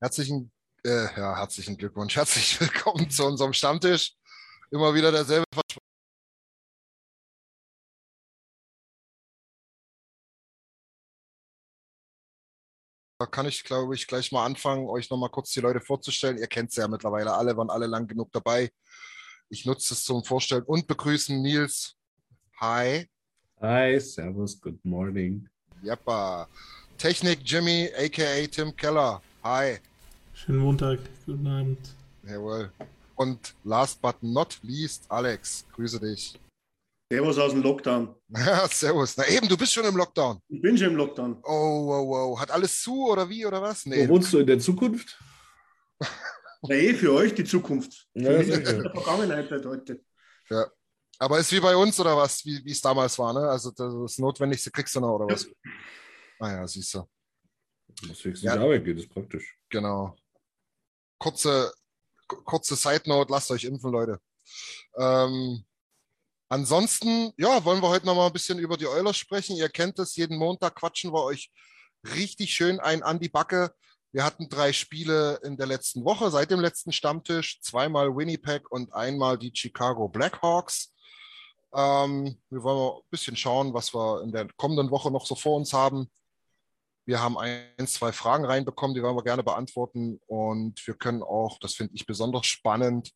herzlichen, äh, ja, herzlichen Glückwunsch, herzlich willkommen zu unserem Stammtisch. Immer wieder derselbe Versprechen. Da kann ich, glaube ich, gleich mal anfangen, euch nochmal kurz die Leute vorzustellen. Ihr kennt sie ja mittlerweile alle, waren alle lang genug dabei. Ich nutze es zum Vorstellen und begrüßen Nils. Hi. Hi, servus, good morning. Jappa. Technik Jimmy, aka Tim Keller. Hi. Schönen Montag, guten Abend. Jawohl. Und last but not least, Alex, grüße dich. Servus aus dem Lockdown. Ja, servus. Na eben, du bist schon im Lockdown. Ich bin schon im Lockdown. Oh, wow, wow. Hat alles zu oder wie oder was? Wo wohnst du in der Zukunft? Na eh, für euch die Zukunft. Ja, Für mich die Vergangenheit halt heute. Ja. Aber ist wie bei uns oder was? Wie wie es damals war, ne? Also das Notwendigste kriegst du noch oder was? Ah ja, siehst du. Musst wenigstens Ja. ja. Arbeit gehen, das ist praktisch. Genau. Kurze, kurze Side Note, lasst euch impfen, Leute. Ähm, ansonsten, ja, wollen wir heute noch mal ein bisschen über die Oilers sprechen. Ihr kennt es, jeden Montag quatschen wir euch richtig schön ein an die Backe. Wir hatten drei Spiele in der letzten Woche, seit dem letzten Stammtisch. Zweimal Winnipeg und einmal die Chicago Blackhawks. Ähm, wir wollen mal ein bisschen schauen, was wir in der kommenden Woche noch so vor uns haben. Wir haben ein, zwei Fragen reinbekommen, die wollen wir gerne beantworten. Und wir können auch, das finde ich besonders spannend,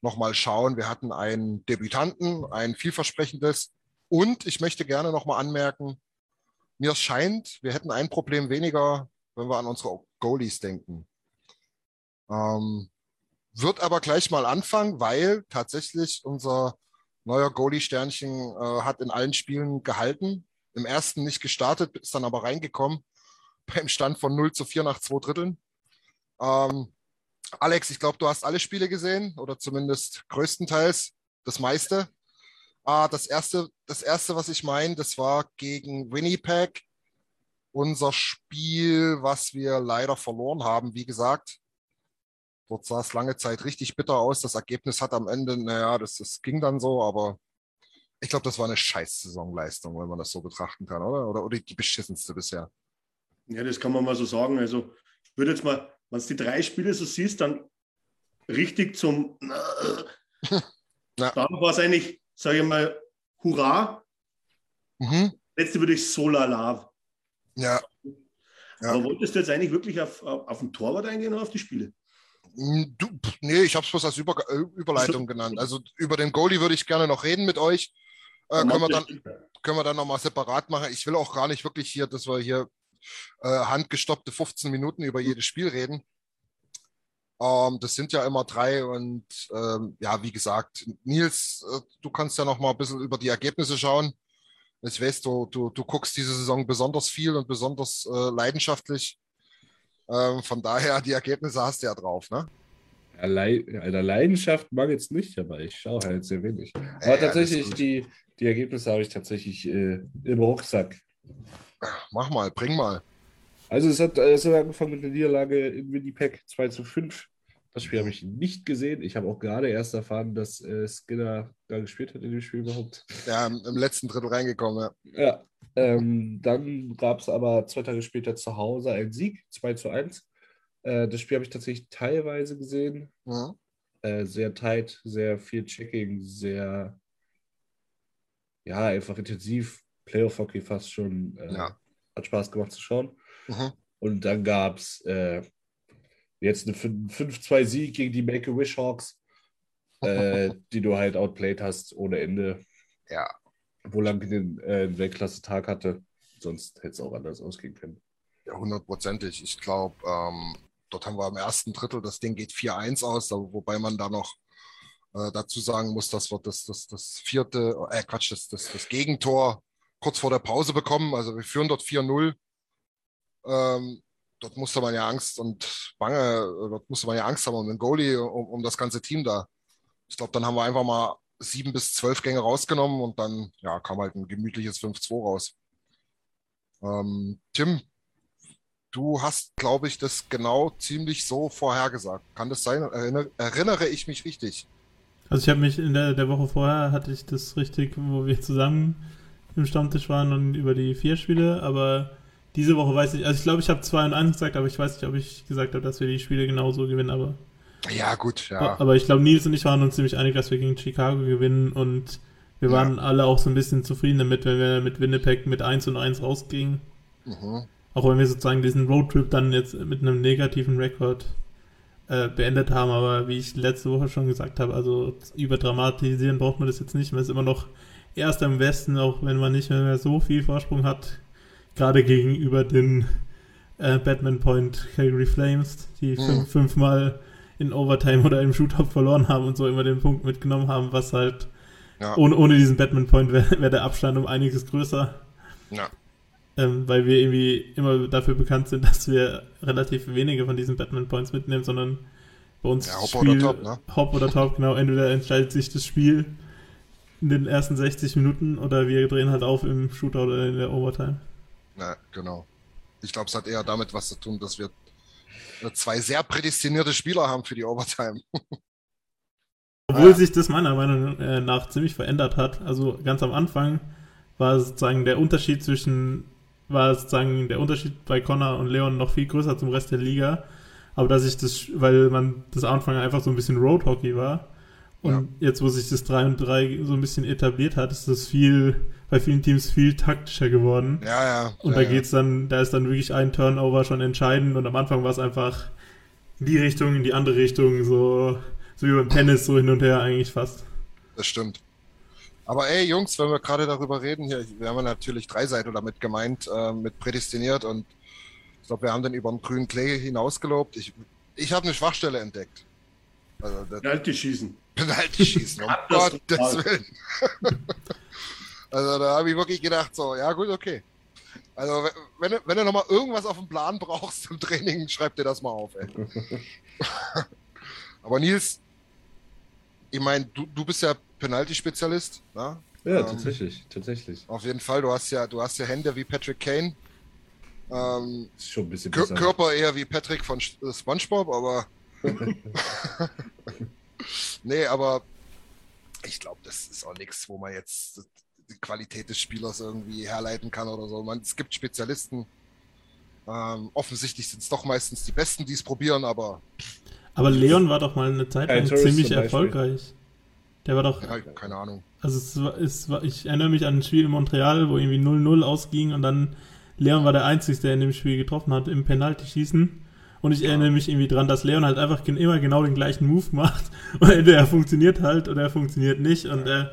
nochmal schauen. Wir hatten einen Debütanten, ein vielversprechendes. Und ich möchte gerne nochmal anmerken, mir scheint, wir hätten ein Problem weniger, wenn wir an unsere Goalies denken. Ähm, wird aber gleich mal anfangen, weil tatsächlich unser neuer Goalie-Sternchen äh, hat in allen Spielen gehalten. Im ersten nicht gestartet, ist dann aber reingekommen beim Stand von 0 zu 4 nach zwei Dritteln. Ähm, Alex, ich glaube, du hast alle Spiele gesehen oder zumindest größtenteils das meiste. Ah, das erste, das erste, was ich meine, das war gegen Winnipeg. Unser Spiel, was wir leider verloren haben, wie gesagt. Dort sah es lange Zeit richtig bitter aus. Das Ergebnis hat am Ende, naja, das, das ging dann so, aber ich glaube, das war eine scheiß Saisonleistung, wenn man das so betrachten kann, oder? Oder, oder die beschissenste bisher. Ja, das kann man mal so sagen. Also, ich würde jetzt mal, wenn du die drei Spiele so siehst, dann richtig zum. Dann war es eigentlich, sage ich mal, Hurra. Mhm. Letzte würde ich so lala. Ja, Ja. Aber wolltest du jetzt eigentlich wirklich auf, auf, auf den Torwart eingehen oder auf die Spiele? Mm, Du, nee, ich habe es bloß als Über äh, Überleitung genannt. Also über den Goalie würde ich gerne noch reden mit euch. Äh, können, wir dann, können wir dann nochmal separat machen. Ich will auch gar nicht wirklich hier, dass wir hier äh, handgestoppte 15 Minuten über jedes Spiel reden. Ähm, das sind ja immer drei und ähm, ja, wie gesagt, Nils, äh, du kannst ja noch mal ein bisschen über die Ergebnisse schauen. Ich weiß, du, du, du guckst diese Saison besonders viel und besonders äh, leidenschaftlich. Ähm, von daher, die Ergebnisse hast du ja drauf, ne? Alter, Leidenschaft mag jetzt nicht, aber ich schaue halt sehr wenig. Aber Ja, tatsächlich, die, die Ergebnisse habe ich tatsächlich äh, im Rucksack. Mach mal, bring mal. Also es hat, es hat angefangen mit der Niederlage in Winnipeg 2 zu 5. Das Spiel habe ich nicht gesehen. Ich habe auch gerade erst erfahren, dass äh, Skinner da gespielt hat in dem Spiel überhaupt. Ja, im, letzten Drittel reingekommen, ja. Ja, ähm, dann gab es aber zwei Tage später zu Hause einen Sieg, 2 zu 1. Äh, das Spiel habe ich tatsächlich teilweise gesehen. Mhm. Äh, sehr tight, sehr viel Checking, sehr, ja, einfach intensiv. Playoff-Hockey fast schon. Äh, Ja. Hat Spaß gemacht zu schauen. Mhm. Und dann gab es äh, jetzt einen 5-2-Sieg gegen die Make-A-Wish Hawks, äh, die du halt outplayed hast ohne Ende. Ja. Wo lang den äh, Weltklasse-Tag hatte. Sonst hätte es auch anders ausgehen können. Ja, hundertprozentig. Ich glaube, ähm, dort haben wir im ersten Drittel, das Ding geht 4-1 aus, wobei man da noch äh, dazu sagen muss, dass wir das, das, das vierte, äh, Quatsch, das, das, das Gegentor kurz vor der Pause bekommen. Also wir führen dort 4-0. Ähm, dort musste man ja Angst und Bange, dort musste man ja Angst haben um den Goalie, um, um das ganze Team da. Ich glaube, dann haben wir einfach mal sieben bis zwölf Gänge rausgenommen und dann ja, kam halt ein gemütliches 5-2 raus. Ähm, Tim, du hast, glaube ich, das genau ziemlich so vorhergesagt. Kann das sein? Erinner, erinnere ich mich richtig? Also ich habe mich in der, der Woche vorher hatte ich das richtig, wo wir zusammen im Stammtisch waren und über die vier Spiele, aber diese Woche weiß ich, also ich glaube, ich habe 2 und 1 gesagt, aber ich weiß nicht, ob ich gesagt habe, dass wir die Spiele genauso gewinnen, aber. Ja, gut, ja. Aber ich glaube, Nils und ich waren uns ziemlich einig, dass wir gegen Chicago gewinnen und wir Ja. waren alle auch so ein bisschen zufrieden damit, wenn wir mit Winnipeg mit 1 und 1 rausgingen. Mhm. Auch wenn wir sozusagen diesen Roadtrip dann jetzt mit einem negativen Rekord äh, beendet haben, aber wie ich letzte Woche schon gesagt habe, also überdramatisieren braucht man das jetzt nicht. Man ist immer noch erst im Westen, auch wenn man nicht mehr so viel Vorsprung hat, gerade gegenüber den äh, Batman Point Calgary Flames, die Mhm. fünf, fünfmal in Overtime oder im Shootout verloren haben und so immer den Punkt mitgenommen haben, was halt Ja. ohne, ohne diesen Batman Point wäre wär der Abstand um einiges größer ja. ähm, weil wir irgendwie immer dafür bekannt sind, dass wir relativ wenige von diesen Batman Points mitnehmen, sondern bei uns Ja, Hop Spiel, oder Top, ne? Hop oder Top, genau, entweder entscheidet sich das Spiel in den ersten 60 Minuten oder wir drehen halt auf im Shootout oder in der Overtime. Ja, genau. Ich glaube, es hat eher damit was zu tun, dass wir zwei sehr prädestinierte Spieler haben für die Overtime. Obwohl Ja. sich das meiner Meinung äh, nach ziemlich verändert hat. Also ganz am Anfang war sozusagen der Unterschied zwischen, war sozusagen der Unterschied bei Connor und Leon noch viel größer zum Rest der Liga. Aber dass ich das, weil man das Anfang einfach so ein bisschen Roadhockey war. Und jetzt, wo sich das 3 und 3 so ein bisschen etabliert hat, ist das viel, bei vielen Teams viel taktischer geworden. Ja, ja. Und ja, da ja. geht's dann, da ist dann wirklich ein Turnover schon entscheidend und am Anfang war es einfach in die Richtung, in die andere Richtung, so, so wie beim Tennis, so hin und her eigentlich fast. Das stimmt. Aber ey, Jungs, wenn wir gerade darüber reden, hier, wir haben ja natürlich drei Seiten damit gemeint, äh, mit prädestiniert und ich glaube, wir haben den über den grünen Klee hinausgelobt. Ich, ich habe eine Schwachstelle entdeckt. Also das Penalty schießen. Penalty schießen, um. Gottes Willen. also da habe ich wirklich gedacht, so, ja gut, okay. Also wenn- wenn, du- nochmal irgendwas auf dem Plan brauchst im Training, schreib dir das mal auf, ey. Aber Nils, ich meine, du, du bist ja Penalty-Spezialist, ne? Ja, Ähm, tatsächlich, tatsächlich. Auf jeden Fall, du hast ja, du hast ja Hände wie Patrick Kane. Ähm, Ist schon ein bisschen Kör besser. Körper eher wie Patrick von äh, SpongeBob, aber. nee, aber ich glaube, das ist auch nichts, wo man jetzt die Qualität des Spielers irgendwie herleiten kann oder so. Man, es gibt Spezialisten. Ähm, offensichtlich sind es doch meistens die Besten, die es probieren, aber Aber Leon war doch mal eine Zeit lang Turris ziemlich erfolgreich. Der war doch, ja, keine Ahnung. also es war, es war, ich erinnere mich an ein Spiel in Montreal, wo irgendwie 0-0 ausging und dann Leon war der Einzige, der in dem Spiel getroffen hat im Penalty-Schießen. Und ich erinnere mich irgendwie dran, dass Leon halt einfach immer genau den gleichen Move macht. Und entweder er funktioniert halt oder er funktioniert nicht. Und er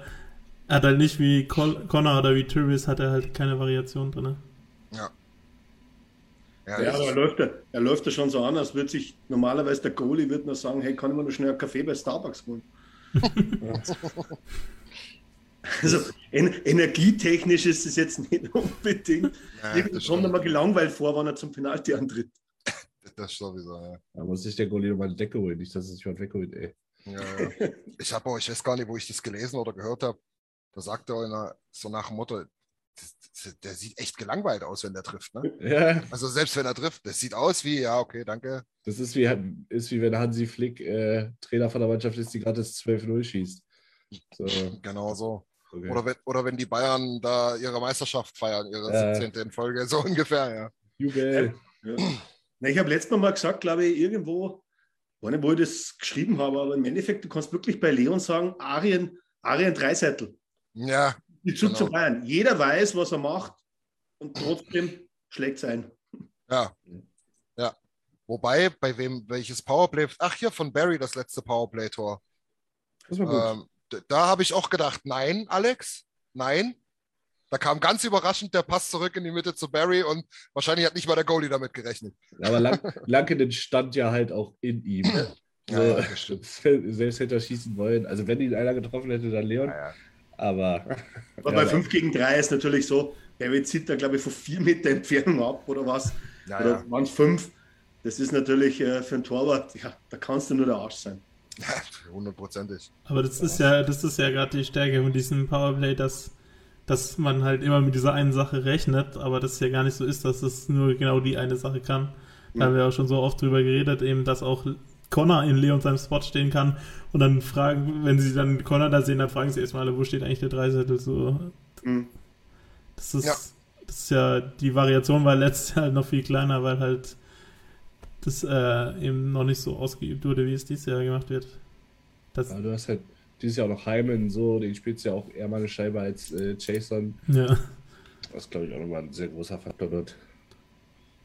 hat halt nicht wie Col Connor oder wie Turris hat er halt keine Variation drin. Ja. Ja, das aber er läuft, ja, er läuft ja schon so an, als würde sich normalerweise der Goalie wird nur sagen, hey, kann ich mir noch schnell einen Kaffee bei Starbucks holen? also en energietechnisch ist es jetzt nicht unbedingt. ja, das, kommt stimmt. er mal gelangweilt vor, wenn er zum Penalty antritt. das sowieso, ja. Da muss sich der Goalie nochmal eine Decke holen, nicht, dass es sich jemand wegholt, ey. Ja, ja. Ich habe auch, ich weiß gar nicht, wo ich das gelesen oder gehört habe. Da sagt er einer, so nach dem Motto, der sieht echt gelangweilt aus, wenn der trifft. Ne? Ja, Also selbst wenn er trifft, das sieht aus wie, ja, okay, danke. das ist wie, ist wie wenn Hansi Flick äh, Trainer von der Mannschaft ist, die gerade das 12-0 schießt. So, Genau so. okay. Oder wenn, oder wenn die Bayern da ihre Meisterschaft feiern, ihre Äh. 17. in Folge, so ungefähr, ja. Jubel. Ja. Na, ich habe letztes Mal mal gesagt, glaube ich, irgendwo, war nicht, wo ich das geschrieben habe, aber im Endeffekt, du kannst wirklich bei Leon sagen, Arien, Arien Dreiseitel. Ja, Die Zug Genau. zu Bayern. Jeder weiß, was er macht und trotzdem schlägt es ein. ja. Ja. Wobei, bei wem, welches Powerplay, ach hier von Barry, das letzte Powerplay-Tor. Das war gut. Ähm, da habe ich auch gedacht, nein, Alex, nein. Da kam ganz überraschend der Pass zurück in die Mitte zu Barry und wahrscheinlich hat nicht mal der Goalie damit gerechnet. Aber Lang Lankinen stand ja halt auch in ihm. Ja, So, ja, selbst hätte er schießen wollen. Also wenn ihn einer getroffen hätte, dann Leon. Ja, ja. Aber Aber Ja, bei aber- 5 gegen 3 ist natürlich so, Barry zieht da, glaube ich, von 4 Meter Entfernung ab oder was. Ja, oder ja. waren es 5. Das ist natürlich äh, für einen Torwart, ja, da kannst du nur der Arsch sein. Ja, hundertprozentig. Aber das ist ja, das ist ja gerade die Stärke von diesem Powerplay, dass, dass man halt immer mit dieser einen Sache rechnet, aber das ja gar nicht so ist, dass es nur genau die eine Sache kann. Da haben wir auch schon so oft drüber geredet, eben, dass auch Connor in Leon seinem Spot stehen kann und dann fragen, wenn sie dann Connor da sehen, dann fragen sie erstmal, wo steht eigentlich der Dreisettel so. Mhm. Das ist, Ja. das ist ja, die Variation war letztes Jahr halt noch viel kleiner, weil halt das äh, eben noch nicht so ausgeübt wurde, wie es dieses Jahr gemacht wird. Das, Ja, du hast halt dieses Jahr auch noch Hyman, so, den spielst du ja auch eher mal eine Scheibe als äh, Jason. ja. Was, glaube ich, auch nochmal ein sehr großer Faktor wird.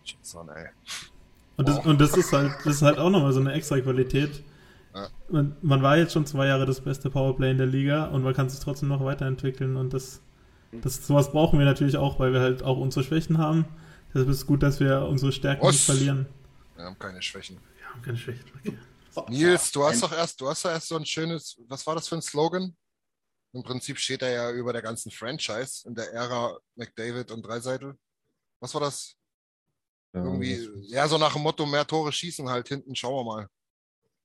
Jason, ey. Und das, Wow. und das ist halt, das ist halt auch nochmal so eine extra Qualität. Ja. Man, man war jetzt schon zwei Jahre das beste Powerplay in der Liga und man kann sich trotzdem noch weiterentwickeln und das, das sowas brauchen wir natürlich auch, weil wir halt auch unsere Schwächen haben. Deshalb ist es gut, dass wir unsere Stärken Was? nicht verlieren. Wir haben keine Schwächen. Wir haben keine Schwächen. Okay. Nils, du hast doch erst, du hast doch erst so ein schönes, was war das für ein Slogan? Im Prinzip steht er ja über der ganzen Franchise in der Ära McDavid und Dreiseitel. Was war das? Irgendwie, ja, so nach dem Motto, mehr Tore schießen halt hinten, schauen wir mal.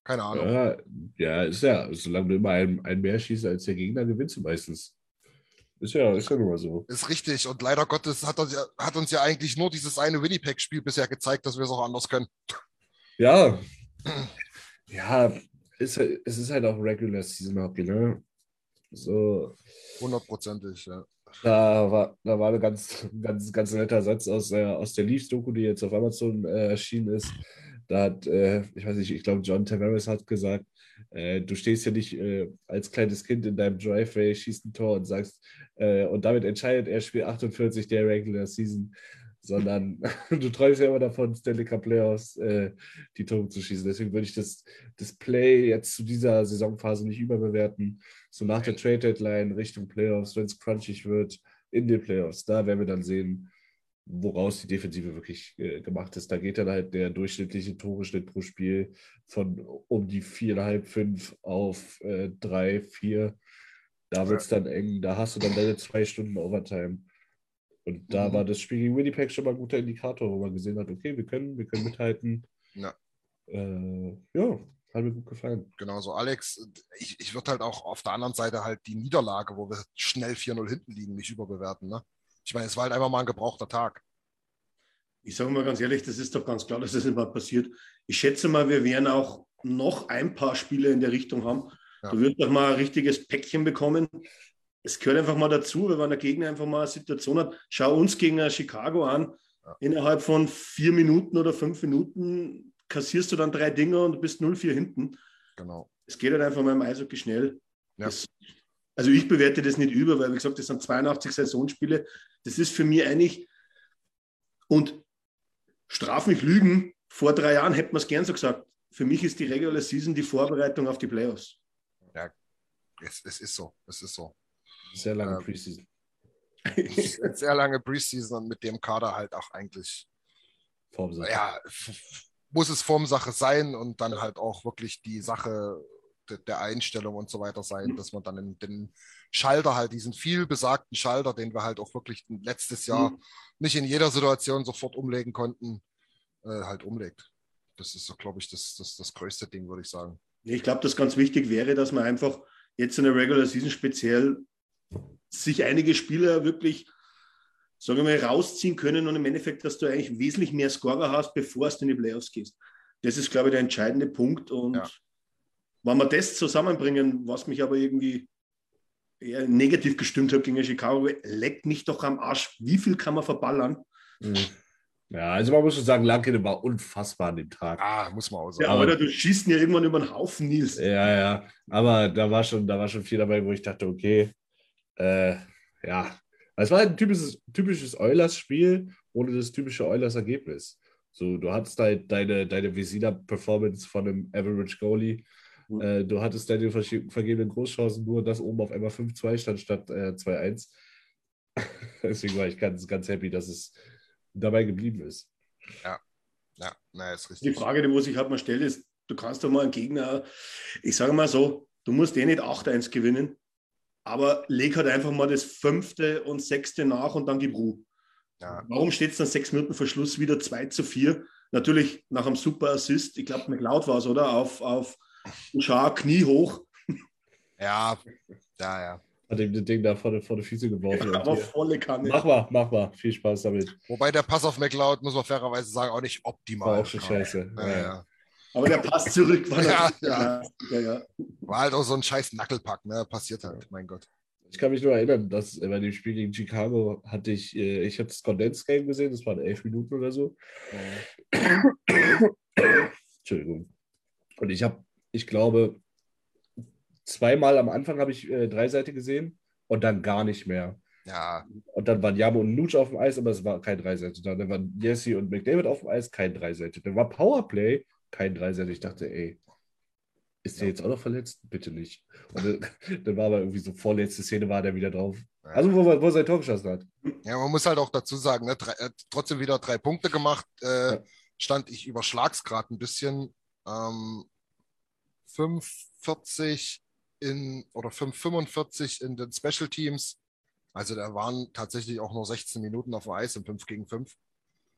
Keine Ahnung. Ja, ja, ist ja, solange du immer ein, ein mehr schießt als der Gegner, gewinnst du meistens. Ist ja, ist ja mal so. Ist richtig. Und leider Gottes hat uns, ja, hat uns ja eigentlich nur dieses eine Winnipeg-Spiel bisher gezeigt, dass wir es auch anders können. Ja. Ja, ist, es ist halt auch Regular Season Hockey, ne? So, Hundertprozentig, ja. da war, da war ein ganz, ganz, ganz netter Satz aus, der aus der Leafs-Doku, die jetzt auf Amazon äh, erschienen ist. Da hat, äh, ich weiß nicht, ich glaube, John Tavares hat gesagt, äh, du stehst ja nicht äh, als kleines Kind in deinem Driveway, schießt ein Tor und sagst, äh, und damit entscheidet er Spiel 48 der Regular Season, sondern du träumst ja immer davon, Stanley Cup Playoffs äh, die Tore zu schießen. Deswegen würde ich das, das Play jetzt zu dieser Saisonphase nicht überbewerten. So nach der Trade Deadline Richtung Playoffs, wenn es crunchig wird, in den Playoffs, da werden wir dann sehen, woraus die Defensive wirklich äh, gemacht ist. Da geht dann halt der durchschnittliche Toreschnitt pro Spiel von um die viereinhalb, fünf auf äh, drei, vier. Da wird es dann eng. Da hast du dann deine zwei Stunden Overtime. Und da Mhm. war das Spiel gegen Winnipeg schon mal ein guter Indikator, wo man gesehen hat, okay, wir können, wir können mithalten. Ja. Äh, ja, hat mir gut gefallen. Genau so. Alex, ich, ich würde halt auch auf der anderen Seite halt die Niederlage, wo wir schnell 4-0 hinten liegen, nicht überbewerten. Ne? Ich meine, es war halt einfach mal ein gebrauchter Tag. Ich sage mal ganz ehrlich, das ist doch ganz klar, dass das nicht mal passiert. Ich schätze mal, wir werden auch noch ein paar Spiele in der Richtung haben. Ja. Du wirst doch mal ein richtiges Päckchen bekommen. Es gehört einfach mal dazu, wenn der Gegner einfach mal eine Situation hat. Schau uns gegen Chicago an. Ja. Innerhalb von vier Minuten oder fünf Minuten kassierst du dann drei Dinger und du bist 0-4 hinten. Genau. Es geht halt einfach mal im Eishockey schnell. Ja. Das, also ich bewerte das nicht über, weil wie gesagt, das sind 82 Saisonspiele. Das ist für mich eigentlich und straf mich Lügen. Vor drei Jahren hätte man es gern so gesagt. Für mich ist die Regular Season die Vorbereitung auf die Playoffs. Es, es ist so. Es ist so. Sehr lange Ähm, Preseason. Sehr lange Preseason und mit dem Kader halt auch eigentlich, Formsache. ja, muss es Formsache sein und dann halt auch wirklich die Sache de- der Einstellung und so weiter sein, dass man dann den, den Schalter halt, diesen viel besagten Schalter, den wir halt auch wirklich letztes Jahr Mhm. nicht in jeder Situation sofort umlegen konnten, äh, halt umlegt. Das ist so, glaube ich, das, das, das größte Ding, würde ich sagen. Ich glaube, dass ganz wichtig wäre, dass man einfach jetzt in der Regular Season speziell sich einige Spieler wirklich, sagen wir mal, rausziehen können und im Endeffekt, dass du eigentlich wesentlich mehr Scorer hast, bevor du in die Playoffs gehst. Das ist, glaube ich, der entscheidende Punkt. Und Ja. wenn wir das zusammenbringen, was mich aber irgendwie eher negativ gestimmt hat gegen Chicago, leckt mich doch am Arsch. Wie viel kann man verballern? Mhm. Ja, also man muss schon sagen, Lankinen war unfassbar an dem Tag. Ah, muss man auch sagen. Ja, aber- oder du schießt ihn ja irgendwann über den Haufen, Nils. Ja, ja, aber da war schon, da war schon viel dabei, wo ich dachte, okay, äh, ja, es war ein typisches, typisches Eulers-Spiel ohne das typische Eulers-Ergebnis. So, du hattest halt deine, deine Visina-Performance von einem Average Goalie. Mhm. Äh, du hattest deine vergebenen Großchancen, nur dass oben auf einmal 5-2 stand statt äh, 2-1. Deswegen war ich ganz, ganz happy, dass es dabei geblieben ist. Ja, naja, ist Die richtig. Frage, die wo sich halt mal stellt, ist, du kannst doch mal einen Gegner, ich sage mal so, du musst eh nicht 8-1 gewinnen, aber leg halt einfach mal das fünfte und sechste nach und dann gib Ruhe. Ja. Warum steht es dann sechs Minuten vor Schluss wieder 2 zu 4? Natürlich nach einem super Assist, ich glaube, McLeod war es, oder? Auf, auf Schar, Knie hoch. Ja, ja, ja. Hat ihm das Ding da vor die, vor die Füße geworfen. und Aber volle Kanne. Mach mal, mach mal. Viel Spaß damit. Wobei der Pass auf McLeod, muss man fairerweise sagen, auch nicht optimal War auch schon scheiße. Ja, ja. Aber der Pass zurück war Ja, ja. ja, ja. War halt auch so ein scheiß Nackelpack, ne? Passiert halt, mein Gott. Ich kann mich nur erinnern, dass bei dem Spiel gegen Chicago hatte ich, äh, ich habe das Condensed Game gesehen, das waren elf Minuten oder so. Entschuldigung. Und ich habe, ich glaube, zweimal am Anfang habe ich äh, drei Seite gesehen und dann gar nicht mehr. Ja, Und dann waren Jamo und Luch auf dem Eis, aber es war kein Dreiseite. Dann waren Jesse und McDavid auf dem Eis, kein Dreiseite. Dann war Powerplay, kein Dreiseite. Ich dachte, ey, ist der jetzt auch noch verletzt? Bitte nicht. Und dann, war aber irgendwie so vorletzte Szene, war der wieder drauf. Also, wo, wo er sein Tor geschossen hat. Ja, man muss halt auch dazu sagen, ne, drei, äh, trotzdem wieder drei Punkte gemacht. Äh, Ja. Stand ich überschlag's gerade ein bisschen. Ähm, 5,40 in oder 5,45 in den Special Teams. Also da waren tatsächlich auch nur 16 Minuten auf dem Eis im 5 gegen 5.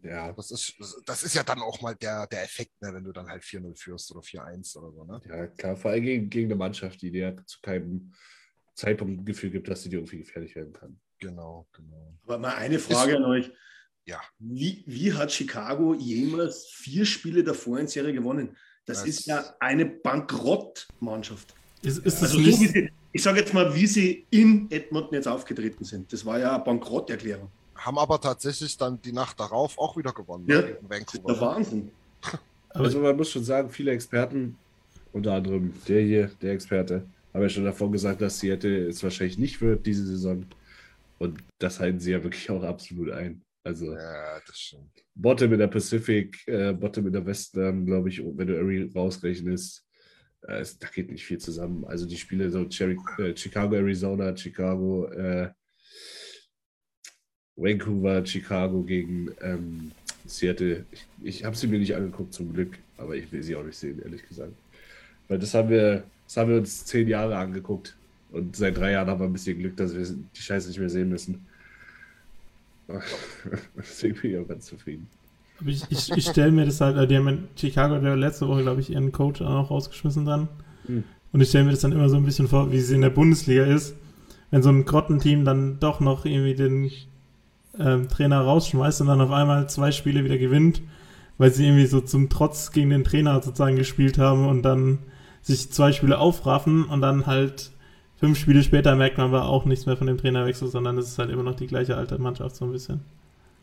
Ja, Das ist, das ist ja dann auch mal der, der Effekt, ne, wenn du dann halt 4-0 führst oder 4-1 oder so. Ne? ja, klar. Vor allem gegen, gegen eine Mannschaft, die dir zu keinem Zeitpunkt ein Gefühl gibt, dass sie dir irgendwie gefährlich werden kann. Genau, genau. Aber mal eine Frage an euch. Ja. Wie, wie hat Chicago jemals vier Spiele davor in Serie gewonnen? Das, Das- ist ja eine Bankrottmannschaft. Ist, ist das Also so sie, ich sage jetzt mal, wie sie in Edmonton jetzt aufgetreten sind. Das war ja eine Bankrotterklärung. Haben aber tatsächlich dann die Nacht darauf auch wieder gewonnen Ja. gegen Das ist der Vancouver. Wahnsinn. Also man muss schon sagen, viele Experten, unter anderem der hier, der Experte, haben ja schon davon gesagt, dass Seattle es wahrscheinlich nicht wird diese Saison. Und das halten sie ja wirklich auch absolut ein. Also Ja, das stimmt. Bottom in der Pacific, äh, Bottom in der Western, glaube ich, wenn du Erie rausrechnest, äh, es, da geht nicht viel zusammen. Also die Spiele so Cherry, äh, Chicago, Arizona, Chicago, äh, Vancouver, Chicago gegen ähm, Seattle. Ich, ich habe sie mir nicht angeguckt zum Glück, aber ich will sie auch nicht sehen, ehrlich gesagt. Weil das haben wir, das haben wir uns zehn Jahre angeguckt. Und seit drei Jahren haben wir ein bisschen Glück, dass wir die Scheiße nicht mehr sehen müssen. Deswegen bin ich auch ganz zufrieden. aber ich, ich, ich stelle mir das halt, äh, die haben in Chicago der letzte Woche, glaube ich, ihren Coach auch rausgeschmissen dann. Hm. Und ich stelle mir das dann immer so ein bisschen vor, wie es in der Bundesliga ist, wenn so ein Grottenteam dann doch noch irgendwie den ähm, Trainer rausschmeißt und dann auf einmal zwei Spiele wieder gewinnt, weil sie irgendwie so zum Trotz gegen den Trainer sozusagen gespielt haben und dann sich zwei Spiele aufraffen und dann halt fünf Spiele später merkt man aber auch nichts mehr von dem Trainerwechsel, sondern es ist halt immer noch die gleiche alte Mannschaft so ein bisschen.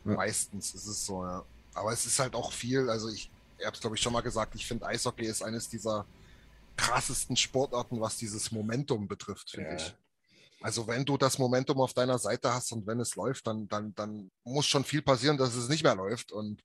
Meistens ist es so, ja. Aber es ist halt auch viel, also ich, ich habe es glaube ich schon mal gesagt, ich finde Eishockey ist eines dieser krassesten Sportarten, was dieses Momentum betrifft, finde Ja. ich. Also wenn du das Momentum auf deiner Seite hast und wenn es läuft, dann, dann, dann muss schon viel passieren, dass es nicht mehr läuft. Und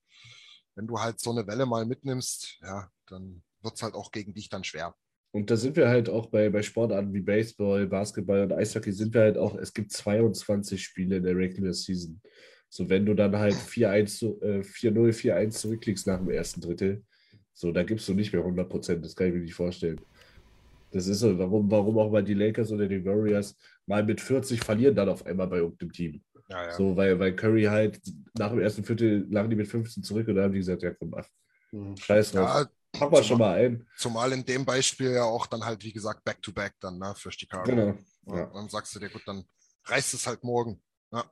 wenn du halt so eine Welle mal mitnimmst, ja, dann wird es halt auch gegen dich dann schwer. Und da sind wir halt auch bei, bei Sportarten wie Baseball, Basketball und Eishockey sind wir halt auch, es gibt 22 Spiele in der Regular Season. So, wenn du dann halt 4-1, zu- äh, 4-0, 4-1 zurückliegst nach dem ersten Drittel, so, da gibst du nicht mehr 100 Prozent, das kann ich mir nicht vorstellen. Das ist so, warum, warum auch mal die Lakers oder die Warriors mal mit 40 verlieren dann auf einmal bei irgendeinem Team. Ja, ja. So, weil, weil Curry halt nach dem ersten Viertel lagen die mit 15 zurück und dann haben die gesagt, ja komm, ach, scheiß drauf. ja Pack mal schon mal ein. zumal in dem Beispiel ja auch dann halt, wie gesagt, Back-to-Back dann ne, für Chicago. Genau. Ja. Dann sagst du dir, gut, dann reißt es halt morgen. Ja.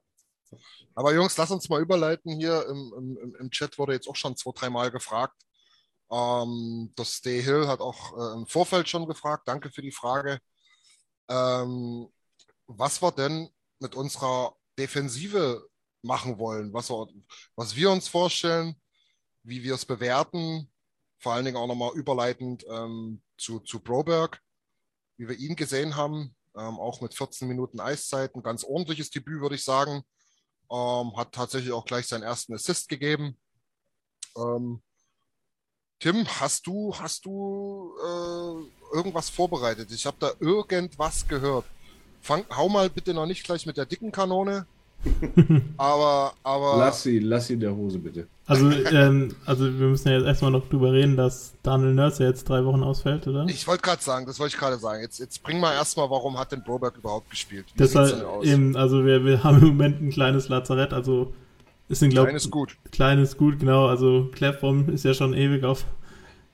Aber Jungs, lass uns mal überleiten hier. Im, im, Im Chat wurde jetzt auch schon zwei, dreimal gefragt. Ähm, das Stay Hill hat auch äh, im Vorfeld schon gefragt. Danke für die Frage. Ähm, was wir denn mit unserer Defensive machen wollen, was wir, was wir uns vorstellen, wie wir es bewerten, vor allen Dingen auch nochmal überleitend ähm, zu, zu Broberg, wie wir ihn gesehen haben, ähm, auch mit 14 Minuten Eiszeit, ein ganz ordentliches Debüt, würde ich sagen. Ähm, hat tatsächlich auch gleich seinen ersten Assist gegeben. Ähm, Tim, hast du, hast du äh, irgendwas vorbereitet? Ich habe da irgendwas gehört. Fang, hau mal bitte noch nicht gleich mit der dicken Kanone. aber, aber. Lass sie, lass sie in der Hose, bitte. Also, ähm, also wir müssen ja jetzt erstmal noch drüber reden, dass Daniel Nurse jetzt drei Wochen ausfällt, oder? Ich wollte gerade sagen, das wollte ich gerade sagen. Jetzt, jetzt bring mal erstmal, warum hat denn Broberg überhaupt gespielt? Wie aus? eben, also wir, wir haben im Moment ein kleines Lazarett, also Es sind, glaub, Klein ist gut. Klein ist gut, genau. Also Clefbaum ist ja schon ewig auf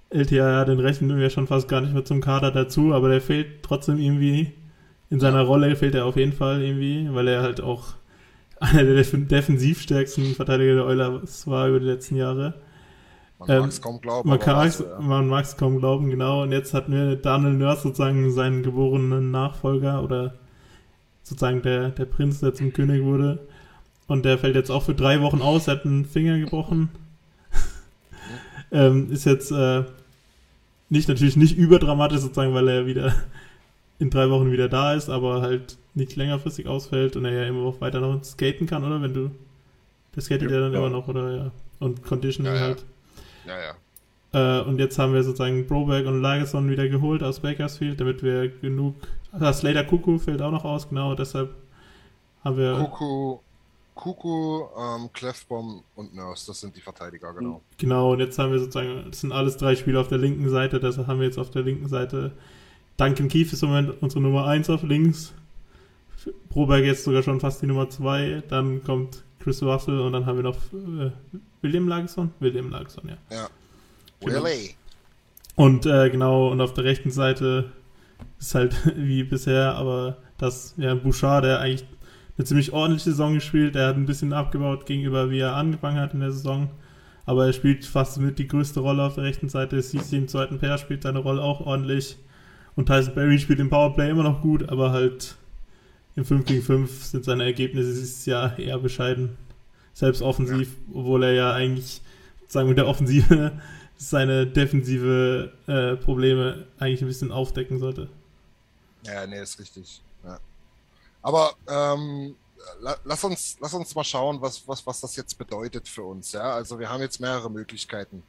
LTA, den rechnen wir schon fast gar nicht mehr zum Kader dazu, aber der fehlt trotzdem irgendwie. In seiner Rolle fehlt er auf jeden Fall irgendwie, weil er halt auch einer der def defensivstärksten Verteidiger der Oilers war über die letzten Jahre. Man Ähm, mag es kaum glauben. Man, ja. mag es kaum glauben, genau. Und jetzt hatten wir Daniel Nurse sozusagen seinen geborenen Nachfolger oder sozusagen der, der Prinz, der zum König wurde. Und der fällt jetzt auch für drei Wochen aus, er hat einen Finger gebrochen. ähm, ist jetzt äh, nicht natürlich nicht überdramatisch sozusagen, weil er wieder in drei Wochen wieder da ist, aber halt nicht längerfristig ausfällt und er ja immer auch weiter noch skaten kann, oder? Wenn du. Der skatet ja, dann Ja. immer noch, oder? Ja. Und Conditioning Ja, ja. halt. Ja, ja. Äh, und jetzt haben wir sozusagen Broberg und Lagerson wieder geholt aus Bakersfield, damit wir genug. Ah, Slater Kuku fällt auch noch aus, genau, deshalb haben wir. Kuku, Kuku, ähm, Clefbom und Nurse, das sind die Verteidiger, genau. Genau, und jetzt haben wir sozusagen, das sind alles drei Spieler auf der linken Seite, deshalb haben wir jetzt auf der linken Seite Duncan Keefe ist im Moment unsere Nummer 1 auf links. Broberg jetzt sogar schon fast die Nummer 2. Dann kommt Chris Russell und dann haben wir noch äh, William Lagerson? William Lagerson, ja. Ja. Genau. Und äh, genau, und auf der rechten Seite ist halt wie bisher, aber das, ja, Bouchard, der eigentlich eine ziemlich ordentliche Saison gespielt, der hat ein bisschen abgebaut gegenüber, wie er angefangen hat in der Saison. Aber er spielt fast mit die größte Rolle auf der rechten Seite. CC im zweiten Pair spielt seine Rolle auch ordentlich. Und Tyson Berry spielt im Powerplay immer noch gut, aber halt im 5 gegen 5 sind seine Ergebnisse dieses Jahr eher bescheiden. Selbst offensiv, obwohl er ja eigentlich, sagen wir, der Offensive seine defensive äh, Probleme eigentlich ein bisschen aufdecken sollte. Ja, nee, ist richtig. Ja. Aber ähm, la, lass, uns, lass uns mal schauen, was, was, was das jetzt bedeutet für uns. Ja? Also wir haben jetzt mehrere Möglichkeiten.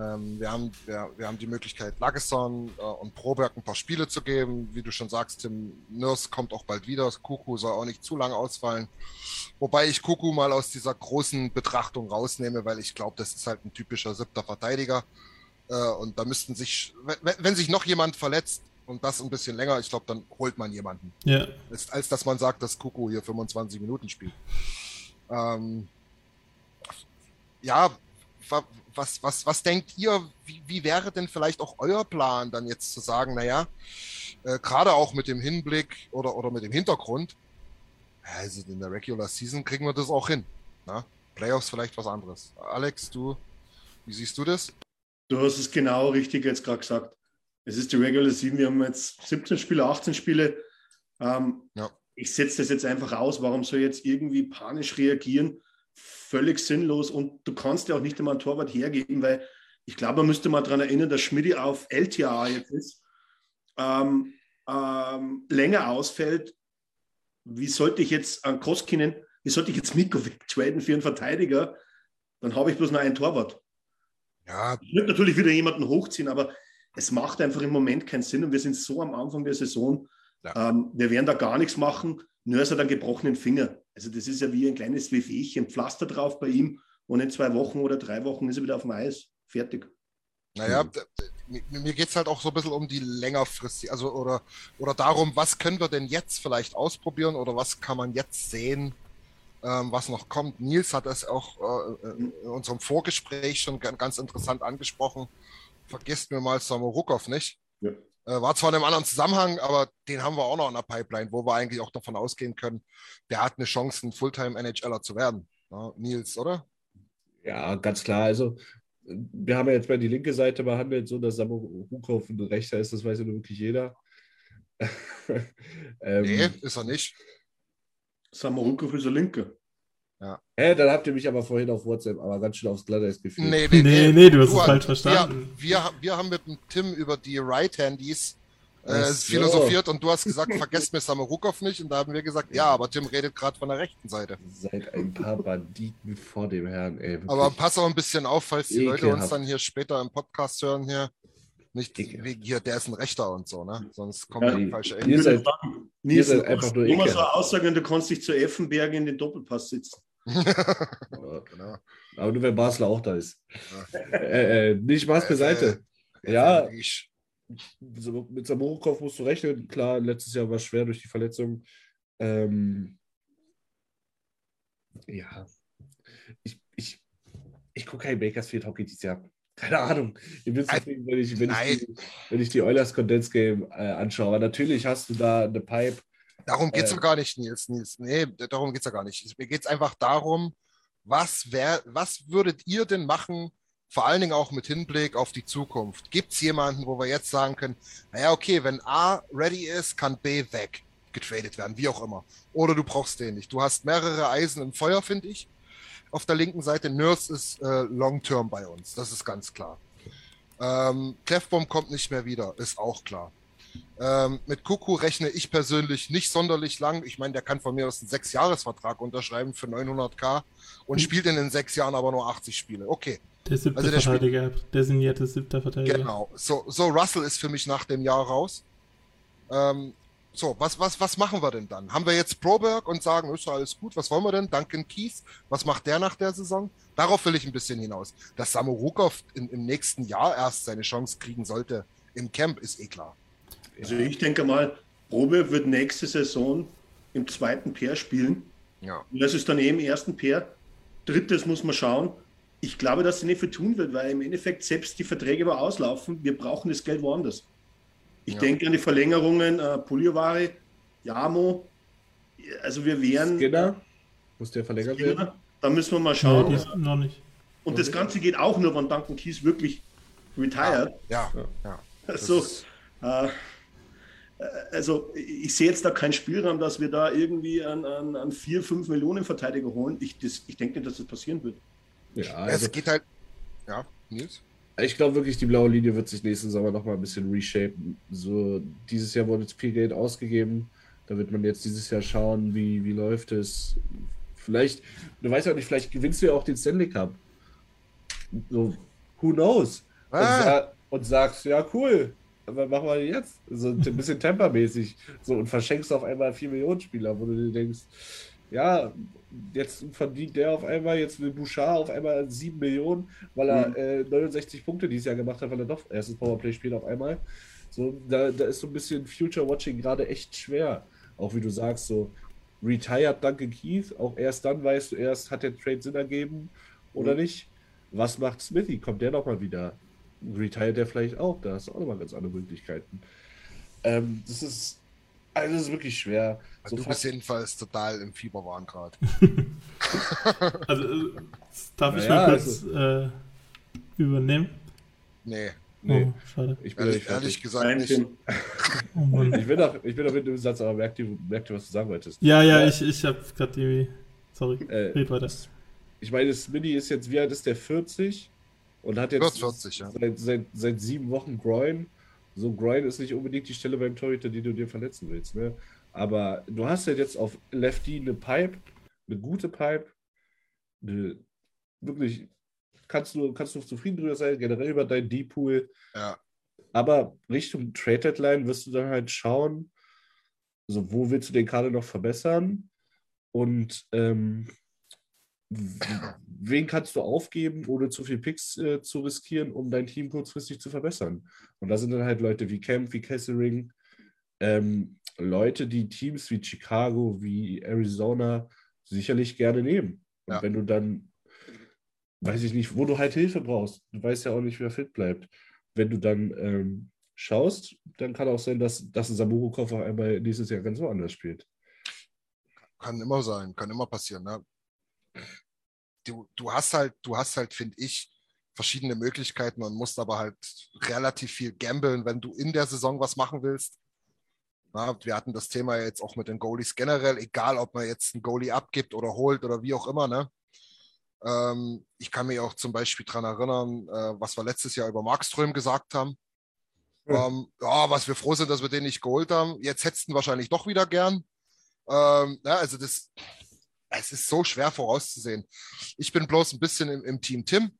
Ähm, wir, haben, wir, wir haben die Möglichkeit, Lagesson äh, und Proberg ein paar Spiele zu geben. Wie du schon sagst, Tim Nurse kommt auch bald wieder. Kuku soll auch nicht zu lange ausfallen. Wobei ich Kuku mal aus dieser großen Betrachtung rausnehme, weil ich glaube, das ist halt ein typischer siebter Verteidiger. Äh, und da müssten sich, wenn, wenn sich noch jemand verletzt und das ein bisschen länger, ich glaube, dann holt man jemanden. Ja, Als, als dass man sagt, dass Kuku hier 25 Minuten spielt. Ähm, ja, was, was, was denkt ihr, wie, wie wäre denn vielleicht auch euer Plan, dann jetzt zu sagen, naja, äh, gerade auch mit dem Hinblick oder, oder mit dem Hintergrund, also in der Regular Season kriegen wir das auch hin. Na? Playoffs vielleicht was anderes. Alex, du, wie siehst du das? Du hast es genau richtig jetzt gerade gesagt. Es ist die Regular Season. Wir haben jetzt 17 Spiele, 18 Spiele. Ähm, Ja. Ich setze das jetzt einfach aus. Warum soll ich jetzt irgendwie panisch reagieren? Völlig sinnlos. Und du kannst ja auch nicht einmal einen Torwart hergeben, weil ich glaube, man müsste mal daran erinnern, dass Schmidti auf LTA jetzt ist, ähm, ähm, länger ausfällt. Wie sollte ich jetzt an Koskinen, wie sollte ich jetzt Mikko wegtraden für einen Verteidiger? Dann habe ich bloß noch einen Torwart. Ja, Ich würde natürlich wieder jemanden hochziehen, aber es macht einfach im Moment keinen Sinn und wir sind so am Anfang der Saison. Ja. Ähm, wir werden da gar nichts machen. Nurse hat einen gebrochenen Finger. Also das ist ja wie ein kleines Wehwehchen. Pflaster drauf bei ihm und in zwei Wochen oder drei Wochen ist er wieder auf dem Eis. Fertig. Naja, d- mir, geht es halt auch so ein bisschen um die längerfristig, also oder, oder darum, was können wir denn jetzt vielleicht ausprobieren oder was kann man jetzt sehen, ähm, was noch kommt. Nils hat das auch äh, in unserem Vorgespräch schon ga- ganz interessant angesprochen. Vergesst mir mal Samorukov nicht. Ja. Äh, war zwar in einem anderen Zusammenhang, aber den haben wir auch noch in der Pipeline, wo wir eigentlich auch davon ausgehen können, der hat eine Chance, ein Fulltime-NHLer zu werden. Ja, Nils, oder? Ja, ganz klar. Also, wir haben ja jetzt mal die linke Seite behandelt, so dass Samorukov ein Rechter ist, das weiß ja nur wirklich jeder. ähm, Nee, ist er nicht. Samorukov ist der Linke. Hä, dann habt ihr mich aber vorhin auf WhatsApp aber ganz schön aufs Glatteis geführt. Nee, Nee, nee, du hast es hast- falsch verstanden. Wir, wir, wir haben mit dem Tim über die Right-Handies äh, so. philosophiert und du hast gesagt, vergesst mir Samorukov nicht. Und da haben wir gesagt, ja, aber Tim redet gerade von der rechten Seite. Seid ein paar Banditen vor dem Herrn, ey. wirklich. Aber pass auch ein bisschen auf, falls die Leute uns Ekelhaft. dann hier später im Podcast hören hier. Nicht Ekelhaft. wegen hier, der ist ein Rechter und so, ne? Sonst kommen Ja, wir in die falsche Ihr Ecke. seid, Nils, seid du einfach nur immer so ekelhaft. aussagen, du kannst dich zu Effenberg in den Doppelpass sitzen. Genau. aber nur wenn Basler auch da ist. Äh, äh, nicht Spaß beiseite. Äh, Ja. Ich, so, mit Samorukov musst du rechnen. Klar, letztes Jahr war es schwer durch die Verletzung. Ähm, ja. ich, ich, ich gucke kein Bakersfield Hockey dieses Jahr. Keine Ahnung. Ich bin zufrieden, wenn ich, wenn ich, die, wenn ich die Oilers Condensed Game äh, anschaue. Aber natürlich hast du da eine Pipe. Darum geht es äh, gar nicht, Nils. Nils. Nee, darum geht es ja gar nicht. Mir geht es einfach darum, was, wär, was würdet ihr denn machen, vor allen Dingen auch mit Hinblick auf die Zukunft? Gibt es jemanden, wo wir jetzt sagen können, naja, okay, wenn A ready ist, kann B weg getradet werden, wie auch immer. Oder du brauchst den nicht. Du hast mehrere Eisen im Feuer, finde ich auf der linken Seite. Nurse ist äh, long-term bei uns, das ist ganz klar. Ähm, Clefbomb kommt nicht mehr wieder, ist auch klar. Ähm, mit Kuku rechne ich persönlich nicht sonderlich lang. Ich meine, der kann von mir aus einen Sechs-Jahres-Vertrag unterschreiben für 900k und mhm. spielt in den sechs Jahren aber nur 80 Spiele. Okay. Der siebte also der Verteidiger, spielt... designierte siebter Verteidiger. Genau. So, so Russell ist für mich nach dem Jahr raus. Ähm, so, was, was, was machen wir denn dann? Haben wir jetzt Proberg und sagen, ist alles gut, was wollen wir denn? Duncan Keith, was macht der nach der Saison? Darauf will ich ein bisschen hinaus. Dass Samorukov im nächsten Jahr erst seine Chance kriegen sollte im Camp, ist eh klar. Also ich denke mal, Proberg wird nächste Saison im zweiten Pair spielen. Ja. Und das ist dann eben im ersten Pair. Drittes muss man schauen. Ich glaube, dass sie nicht viel tun wird, weil im Endeffekt selbst die Verträge aber auslaufen. Wir brauchen das Geld woanders. Ich ja. denke an die Verlängerungen äh, Pulivari, Jamo. Also wir wären. Skinner? Muss der verlängert Skinner, werden? Da müssen wir mal schauen. Nee, noch nicht. Und das Ganze geht auch nur, wenn Duncan Keys wirklich retired. Ja, ja. ja. Also, äh, also ich sehe jetzt da keinen Spielraum, dass wir da irgendwie an, an, an 4, 5 Millionen Verteidiger holen. Ich, das, ich denke nicht, dass das passieren wird. Ja, also, es geht halt. Ja, Nils? Ich glaube wirklich, die blaue Linie wird sich nächsten Sommer noch mal ein bisschen reshapen. So, dieses Jahr wurde jetzt viel Geld ausgegeben. Da wird man jetzt dieses Jahr schauen, wie, wie läuft es. Vielleicht, du weißt ja nicht, vielleicht gewinnst du ja auch den Stanley Cup. So, who knows? Ah. Und, sa und, sagst, ja, cool, was machen wir jetzt? So ein bisschen tempermäßig. So, und verschenkst auf einmal 4 Millionen Spieler, wo du dir denkst, ja, jetzt verdient der auf einmal, jetzt will Bouchard auf einmal 7 Millionen, weil er mhm. äh, 69 Punkte dieses Jahr gemacht hat, weil er doch erstes Powerplay spielt auf einmal. So, da, da ist so ein bisschen Future Watching gerade echt schwer. Auch wie du sagst, so retired danke Keith, auch erst dann weißt du erst, hat der Trade Sinn ergeben oder mhm. nicht. Was macht Smithy? Kommt der nochmal wieder? Retired der vielleicht auch? Da hast du auch nochmal ganz andere Möglichkeiten. Ähm, das ist also das ist wirklich schwer. Also so du bist jedenfalls total im Fieberwahn gerade. also äh, darf ich naja, mal kurz also... äh, übernehmen? Nee. Nee, oh, schade. Ich bin ehrlich, ehrlich gesagt nicht. Oh ich bin doch, ich bin doch mit dem Satz, aber merkt ihr, merkt ihr was du sagen wolltest? Ja, ja, ja. ich, ich habe gerade irgendwie. Sorry, äh, red weiter. Ich meine, Smitty ist jetzt, wie alt ist der? 40? Und hat jetzt 40, ja. seit, seit, seit sieben Wochen Groin so Grind ist nicht unbedingt die Stelle beim Torhüter, die du dir verletzen willst. Ne? Aber du hast ja jetzt auf Lefty eine Pipe, eine gute Pipe, eine, wirklich kannst du, kannst du zufrieden drüber sein, generell über deinen D-Pool. Ja. Aber Richtung Trade Deadline wirst du dann halt schauen, so wo willst du den Kader noch verbessern und ähm, wen kannst du aufgeben, ohne zu viel Picks äh, zu riskieren, um dein Team kurzfristig zu verbessern? Und da sind dann halt Leute wie Camp, wie Kessering, ähm, Leute, die Teams wie Chicago, wie Arizona sicherlich gerne nehmen. Und ja. wenn du dann, weiß ich nicht, wo du halt Hilfe brauchst, du weißt ja auch nicht, wer fit bleibt. Wenn du dann ähm, schaust, dann kann auch sein, dass, dass ein Samurukov auf einmal nächstes Jahr ganz woanders spielt. Kann immer sein, kann immer passieren. Ne? Du, du hast halt, du hast halt, finde ich, verschiedene Möglichkeiten und musst aber halt relativ viel gambeln, wenn du in der Saison was machen willst. Na, wir hatten das Thema jetzt auch mit den Goalies generell, egal ob man jetzt einen Goalie abgibt oder holt oder wie auch immer. Ne? Ähm, ich kann mich auch zum Beispiel daran erinnern, äh, was wir letztes Jahr über Markström gesagt haben. Ja. Ähm, ja, was wir froh sind, dass wir den nicht geholt haben. Jetzt hättest du wahrscheinlich doch wieder gern. Ähm, ja, also das, es ist so schwer vorauszusehen. Ich bin bloß ein bisschen im, im Team Tim,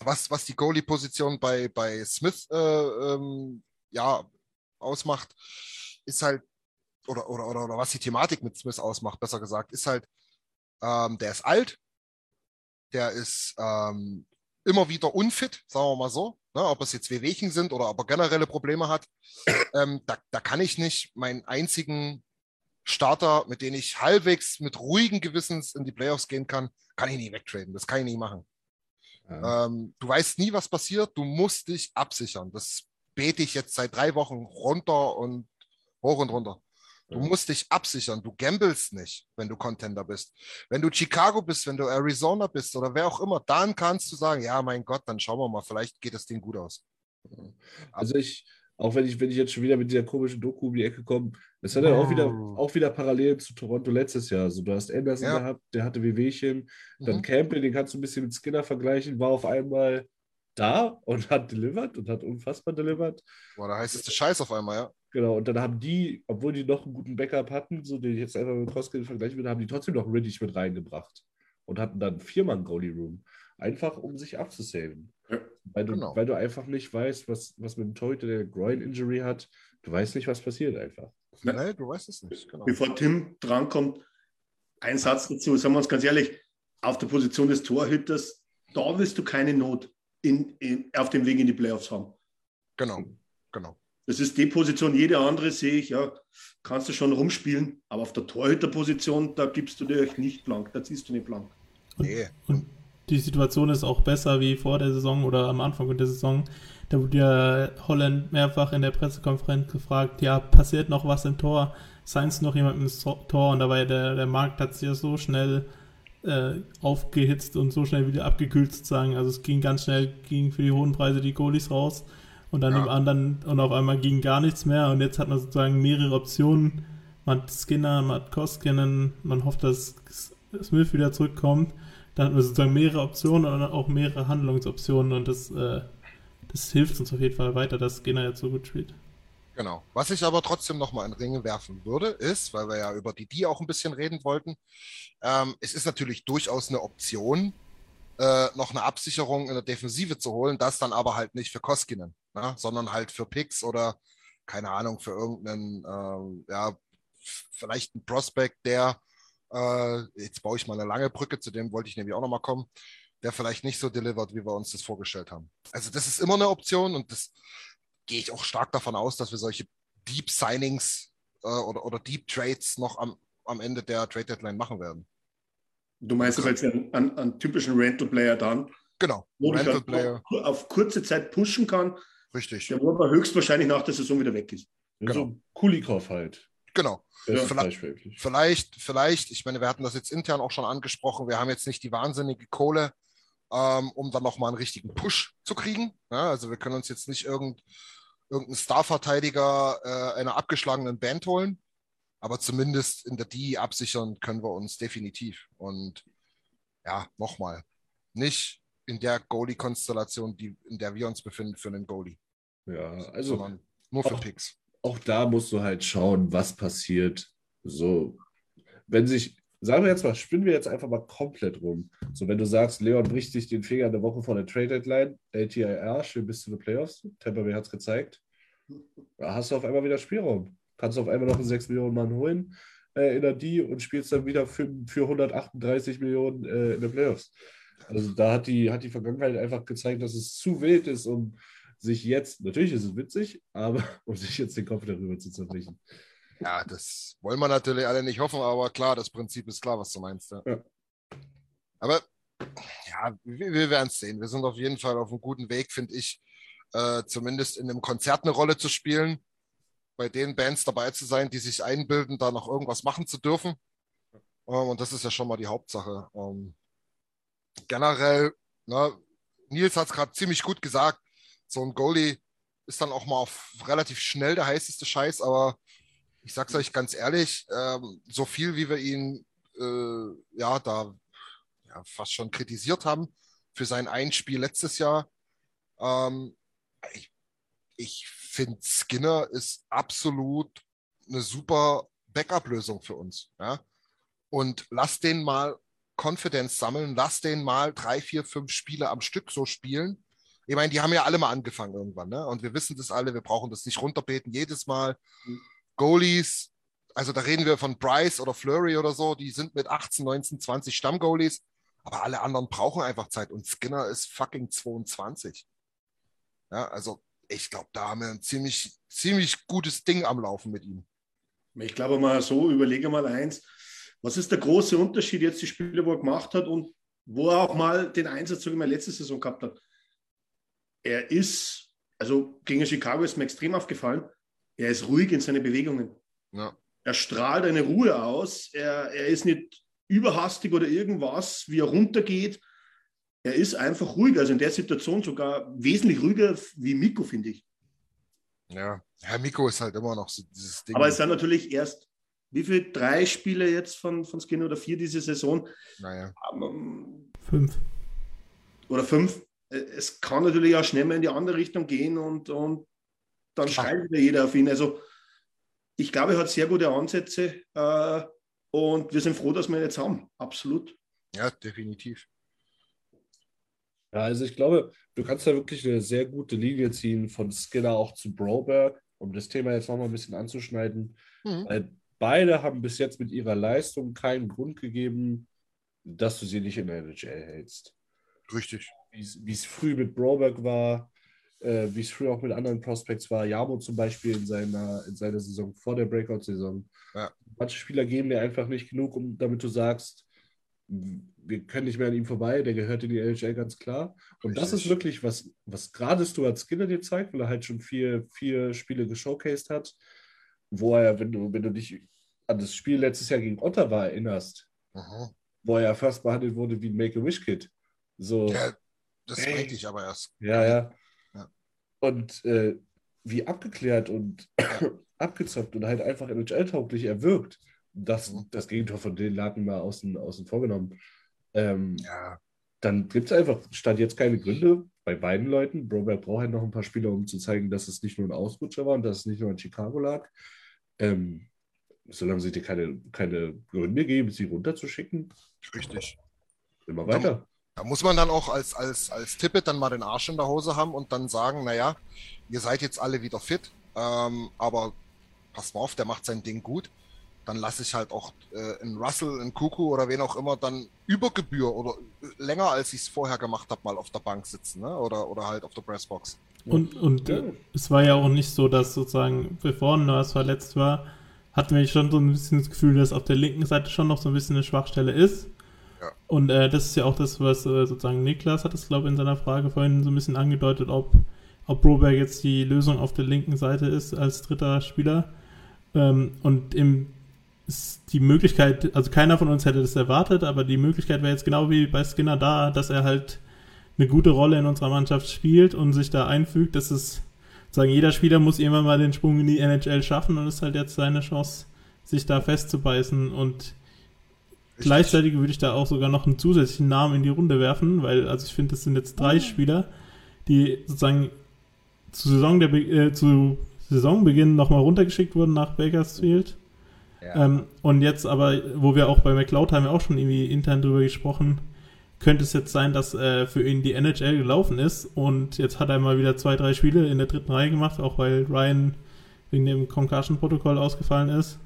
was, was die Goalie-Position bei, bei Smith äh, ähm, ja, ausmacht, ist halt, oder, oder, oder, oder was die Thematik mit Smith ausmacht, besser gesagt, ist halt, ähm, der ist alt, der ist ähm, immer wieder unfit, sagen wir mal so. Ne, ob es jetzt Wehwehchen sind oder ob er generelle Probleme hat, ähm, da, da kann ich nicht meinen einzigen Starter, mit denen ich halbwegs mit ruhigen Gewissens in die Playoffs gehen kann, kann ich nie wegtraden. Das kann ich nie machen. Ja. Ähm, du weißt nie, was passiert. Du musst dich absichern. Das bete ich jetzt seit drei Wochen runter und hoch und runter. Du musst dich absichern. Du gambelst nicht, wenn du Contender bist. Wenn du Chicago bist, wenn du Arizona bist oder wer auch immer, dann kannst du sagen, ja, mein Gott, dann schauen wir mal, vielleicht geht das Ding gut aus. Also ich, auch wenn ich, wenn ich jetzt schon wieder mit dieser komischen Doku um die Ecke komme, das hat ja auch wieder, auch wieder parallel zu Toronto letztes Jahr. Also du hast Anderson ja. gehabt, der hatte Wehwehchen. Dann mhm. Campbell, den kannst du ein bisschen mit Skinner vergleichen, war auf einmal da und hat delivered und hat unfassbar delivered. Boah, da heißt es der Scheiß auf einmal, ja. Genau, und dann haben die, obwohl die noch einen guten Backup hatten, so den ich jetzt einfach mit Koskinen vergleichen würde, haben die trotzdem noch Riddick mit reingebracht und hatten dann viermal Goalie Room. Einfach um sich abzusaven. Weil, du, genau. weil du einfach nicht weißt, was, was mit dem Torhüter der Groin-Injury hat. Du weißt nicht, was passiert einfach. Nein, du weißt es nicht. Genau. Bevor Tim drankommt, ein Satz dazu, sagen wir uns ganz ehrlich, auf der Position des Torhüters, da wirst du keine Not in, in, auf dem Weg in die Playoffs haben. Genau, genau. Das ist die Position, jede andere sehe ich, ja, kannst du schon rumspielen, aber auf der Torhüterposition, da gibst du dir nicht blank, da ziehst du nicht blank. Nee. Und die Situation ist auch besser wie vor der Saison oder am Anfang der Saison. Da wurde ja Holland mehrfach in der Pressekonferenz gefragt, ja, passiert noch was im Tor? Seins noch jemand im Tor? Und dabei der, der Markt hat sich ja so schnell äh, aufgehitzt und so schnell wieder abgekühlt sozusagen. Also es ging ganz schnell, ging für die hohen Preise die Goalies raus und dann ja. im anderen und auf einmal ging gar nichts mehr und jetzt hat man sozusagen mehrere Optionen. Man hat Skinner, man hat Koskinen, man hofft, dass Smith wieder zurückkommt. Dann hat man sozusagen mehrere Optionen und auch mehrere Handlungsoptionen und das, äh, das hilft uns auf jeden Fall weiter, dass Skinner jetzt so gut spielt. Genau. Was ich aber trotzdem nochmal in Ringe werfen würde, ist, weil wir ja über die die auch ein bisschen reden wollten, ähm, es ist natürlich durchaus eine Option, äh, noch eine Absicherung in der Defensive zu holen, das dann aber halt nicht für Koskinen, ne? sondern halt für Picks oder keine Ahnung, für irgendeinen, äh, ja, vielleicht ein Prospect, der, äh, jetzt baue ich mal eine lange Brücke, zu dem wollte ich nämlich auch nochmal kommen, der vielleicht nicht so delivert, wie wir uns das vorgestellt haben. Also das ist immer eine Option und das gehe ich auch stark davon aus, dass wir solche Deep Signings äh, oder, oder Deep Trades noch am, am Ende der Trade Deadline machen werden. Du meinst aber jetzt einen, einen, einen typischen Rental-Player dann? Genau. Wo Rental ich Player. auf kurze Zeit pushen kann. Richtig. Der wo aber höchstwahrscheinlich nach der Saison wieder weg ist. Genau. So Kulikov halt. Genau. Ja, vielleicht, vielleicht, vielleicht, ich meine, wir hatten das jetzt intern auch schon angesprochen, wir haben jetzt nicht die wahnsinnige Kohle, ähm, um dann nochmal einen richtigen Push zu kriegen. Ja, also wir können uns jetzt nicht irgend, irgendeinen Starverteidiger äh, einer abgeschlagenen Band holen, aber zumindest in der D absichern können wir uns definitiv. Und ja, nochmal, nicht in der Goalie-Konstellation, in der wir uns befinden, für einen Goalie. Ja, also sondern nur für auch, Picks. Auch da musst du halt schauen, was passiert. So, wenn sich, sagen wir jetzt mal, spinnen wir jetzt einfach mal komplett rum. So, wenn du sagst, Leon bricht sich den Finger eine Woche vor der Trade Deadline, LTIR, schön bis zu den Playoffs, Tampa Bay hat es gezeigt, da hast du auf einmal wieder Spielraum. Kannst du auf einmal noch einen 6 Millionen Mann holen äh, in der D und spielst dann wieder für, für 138 Millionen äh, in den Playoffs. Also da hat die, hat die Vergangenheit einfach gezeigt, dass es zu wild ist, um sich jetzt, natürlich ist es witzig, aber um sich jetzt den Kopf darüber zu zerbrechen. Ja, das wollen wir natürlich alle nicht hoffen, aber klar, das Prinzip ist klar, was du meinst. Ja. ja. Aber ja, wir, wir werden es sehen. Wir sind auf jeden Fall auf einem guten Weg, finde ich, äh, zumindest in einem Konzert eine Rolle zu spielen, bei den Bands dabei zu sein, die sich einbilden, da noch irgendwas machen zu dürfen. Ähm, und das ist ja schon mal die Hauptsache. Ähm, generell, ne, Nils hat es gerade ziemlich gut gesagt, so ein Goalie ist dann auch mal relativ schnell der heißeste Scheiß, aber ich sag's euch ganz ehrlich, ähm, so viel wie wir ihn äh, ja da ja, fast schon kritisiert haben für sein Einspiel letztes Jahr, ähm, ich, ich finde Skinner ist absolut eine super Backup-Lösung für uns. Ja? Und lass den mal Konfidenz sammeln, lass den mal drei, vier, fünf Spiele am Stück so spielen. Ich meine, die haben ja alle mal angefangen irgendwann, ne? Und wir wissen das alle, wir brauchen das nicht runterbeten jedes Mal. Mhm. Goalies, also da reden wir von Bryce oder Flurry oder so, die sind mit 18, 19, 20 Stammgoalies, aber alle anderen brauchen einfach Zeit und Skinner ist fucking 22. Ja, also ich glaube, da haben wir ein ziemlich, ziemlich gutes Ding am Laufen mit ihm. Ich glaube mal so, überlege mal eins. Was ist der große Unterschied jetzt, die Spiele, wo er gemacht hat und wo er auch mal den Einsatz, so wie er letzte Saison gehabt hat? Er ist, also gegen Chicago ist mir extrem aufgefallen, er ist ruhig in seinen Bewegungen. Ja. Er strahlt eine Ruhe aus. Er, er ist nicht überhastig oder irgendwas, wie er runtergeht. Er ist einfach ruhig, also in der Situation sogar wesentlich ruhiger wie Miko, finde ich. Ja, Herr Miko ist halt immer noch so dieses Ding. Aber es sind natürlich erst, wie viele, drei Spiele jetzt von, von Skin oder vier diese Saison? naja. Ähm, Fünf. Oder fünf. Es kann natürlich auch schnell mal in die andere Richtung gehen und, und dann schreit wieder jeder auf ihn. Also ich glaube, er hat sehr gute Ansätze äh, und wir sind froh, dass wir ihn jetzt haben. Absolut. Ja, definitiv. Ja, also ich glaube, du kannst da wirklich eine sehr gute Linie ziehen von Skinner auch zu Broberg, um das Thema jetzt nochmal ein bisschen anzuschneiden. Mhm. Weil beide haben bis jetzt mit ihrer Leistung keinen Grund gegeben, dass du sie nicht in der NHL hältst. Richtig. Wie es- früh mit Broberg war, äh, wie es früher auch mit anderen Prospects war. Jamo zum Beispiel in seiner, in seiner Saison vor der Breakout-Saison. Ja. Manche Spieler geben dir einfach nicht genug, um damit du sagst, wir können nicht mehr an ihm vorbei, der gehört in die NHL ganz klar. Und das Richtig. ist wirklich, was, was gerade Stuart Skinner dir zeigt, weil er halt schon vier, vier Spiele geshowcased hat, wo er, wenn du, wenn du dich an das Spiel letztes Jahr gegen Ottawa erinnerst, Mhm. wo er fast behandelt wurde wie ein Make-A-Wish-Kid. So, Ja, das Ey. meinte ich aber erst. ja, ja. Ja. Und äh, wie abgeklärt und abgezockt und halt einfach NHL-tauglich er wirkt. Das, Mhm. das Gegentor von den Laken mal außen, außen vorgenommen. Ähm, Ja, dann gibt es einfach, stand jetzt keine Gründe bei beiden Leuten. Broberg braucht halt noch ein paar Spieler, um zu zeigen, dass es nicht nur ein Ausrutscher war und dass es nicht nur in Chicago lag. Ähm, solange sie dir keine, keine Gründe geben, sie runterzuschicken, richtig. immer weiter. Da muss man dann auch als, als, als Tippet dann mal den Arsch in der Hose haben und dann sagen, naja, ihr seid jetzt alle wieder fit, ähm, aber passt mal auf, der macht sein Ding gut. Dann lasse ich halt auch äh, einen Russell, einen Kuku oder wen auch immer dann über Gebühr oder länger als ich es vorher gemacht habe, mal auf der Bank sitzen ne? oder, oder halt auf der Pressbox. Und, und äh, es war ja auch nicht so, dass sozusagen, bevor Nurse verletzt war, hatten wir schon so ein bisschen das Gefühl, dass auf der linken Seite schon noch so ein bisschen eine Schwachstelle ist. Und äh, das ist ja auch das, was äh, sozusagen Niklas hat es, glaube ich, in seiner Frage vorhin so ein bisschen angedeutet, ob, ob Broberg jetzt die Lösung auf der linken Seite ist als dritter Spieler. Ähm, und im, die Möglichkeit, also keiner von uns hätte das erwartet, aber die Möglichkeit wäre jetzt genau wie bei Skinner da, dass er halt eine gute Rolle in unserer Mannschaft spielt und sich da einfügt. Das ist, sagen, jeder Spieler muss irgendwann mal den Sprung in die NHL schaffen und ist halt jetzt seine Chance, sich da festzubeißen. Und Richtig. gleichzeitig würde ich da auch sogar noch einen zusätzlichen Namen in die Runde werfen, weil, also ich finde, das sind jetzt drei Spieler, die sozusagen zu, Saison der, äh, zu Saisonbeginn nochmal runtergeschickt wurden nach Bakersfield. Ja. Ähm, und jetzt aber, wo wir auch bei McLeod haben wir auch schon irgendwie intern drüber gesprochen, könnte es jetzt sein, dass äh, für ihn die NHL gelaufen ist und jetzt hat er mal wieder zwei, drei Spiele in der dritten Reihe gemacht, auch weil Ryan wegen dem Concussion-Protokoll ausgefallen ist.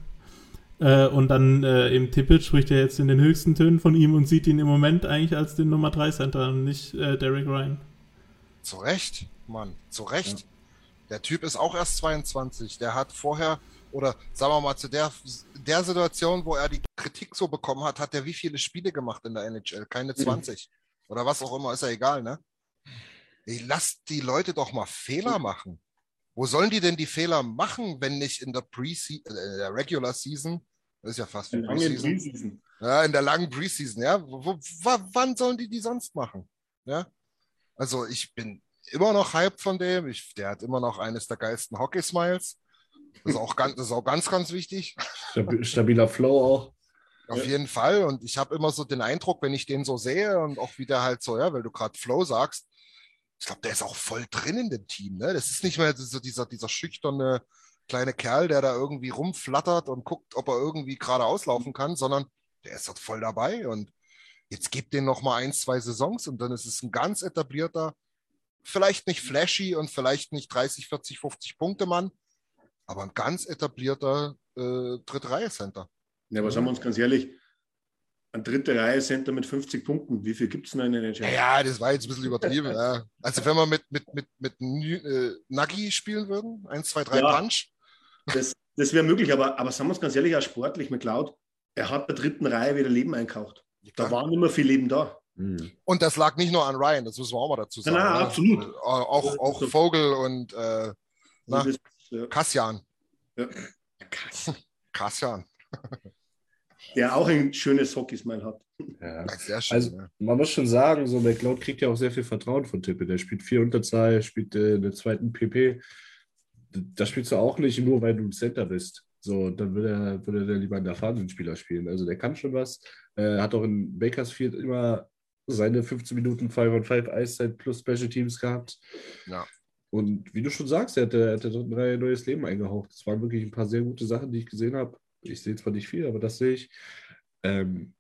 Äh, und dann äh, im Tippett spricht er jetzt in den höchsten Tönen von ihm und sieht ihn im Moment eigentlich als den Nummer 3 Center und nicht äh, Derek Ryan. Zu Recht, Mann, zu Recht. Der Typ ist auch erst 22. Der hat vorher, oder sagen wir mal, zu der, der Situation, wo er die Kritik so bekommen hat, hat er wie viele Spiele gemacht in der NHL? Keine 20. Oder was auch immer, ist ja egal, ne? Ey, lasst die Leute doch mal Fehler machen. Wo sollen die denn die Fehler machen, wenn nicht in der Pre-Season, äh, der Regular Season? Das ist ja fast lange Preseason. Preseason. Ja, in der langen Preseason, ja. Wo, wo, wa- wann sollen die die sonst machen? Ja. Also ich bin immer noch hyped von dem. Ich, der hat immer noch eines der geilsten Hockey-Smiles. Das ist auch ganz, das ist auch ganz, ganz wichtig. Stabi- Stabiler Flow auch. Auf Ja. jeden Fall. Und ich habe immer so den Eindruck, wenn ich den so sehe und auch wieder halt so, ja, weil du gerade Flow sagst, ich glaube, der ist auch voll drin in dem Team. Ne? Das ist nicht mehr so dieser, dieser schüchterne kleine Kerl, der da irgendwie rumflattert und guckt, ob er irgendwie gerade auslaufen kann, sondern der ist dort voll dabei. Und jetzt gibt den noch mal ein, zwei Saisons und dann ist es ein ganz etablierter, vielleicht nicht flashy und vielleicht nicht 30, 40, 50 Punkte Mann, aber ein ganz etablierter äh, Dritte-Reihe-Center. Ja, aber sagen wir uns ganz ehrlich, ein dritte Reihe Center mit 50 Punkten, wie viel gibt es noch in der NHL? Ja, das war jetzt ein bisschen übertrieben. ja. Also wenn wir mit, mit, mit, mit äh, Nagi spielen würden, 1, 2, 3 Ja. Punch. Das, das wäre möglich, aber, aber sagen wir uns ganz ehrlich, auch sportlich, McLeod, er hat der dritten Reihe wieder Leben einkauft. Da war nicht mehr viel Leben da. Mhm. Und das lag nicht nur an Ryan, das müssen wir auch mal dazu sagen. Ja, ne? absolut. Äh, Auch, auch Vogel und äh, na. Kassian. Ja. Kassian. Der auch ein schönes Hockey-Smile hat. Ja. Ja, Sehr schön. Also, ne? man muss schon sagen, so McLeod kriegt ja auch sehr viel Vertrauen von Tippe. Der spielt vier Unterzahl, spielt äh, einen zweiten PP. Das spielst du auch nicht nur, weil du ein Center bist. So, dann würde er, würde er lieber einen erfahrenen Spieler spielen. Also der kann schon was. Äh, hat auch in Bakersfield immer seine 15 Minuten 5 on 5 Eiszeit plus Special Teams gehabt. Ja. Und wie du schon sagst, er hat der, hat der dritten Reihe neues Leben eingehaucht. Das waren wirklich ein paar sehr gute Sachen, die ich gesehen habe. Ich sehe zwar nicht viel, aber das sehe ich. Ähm,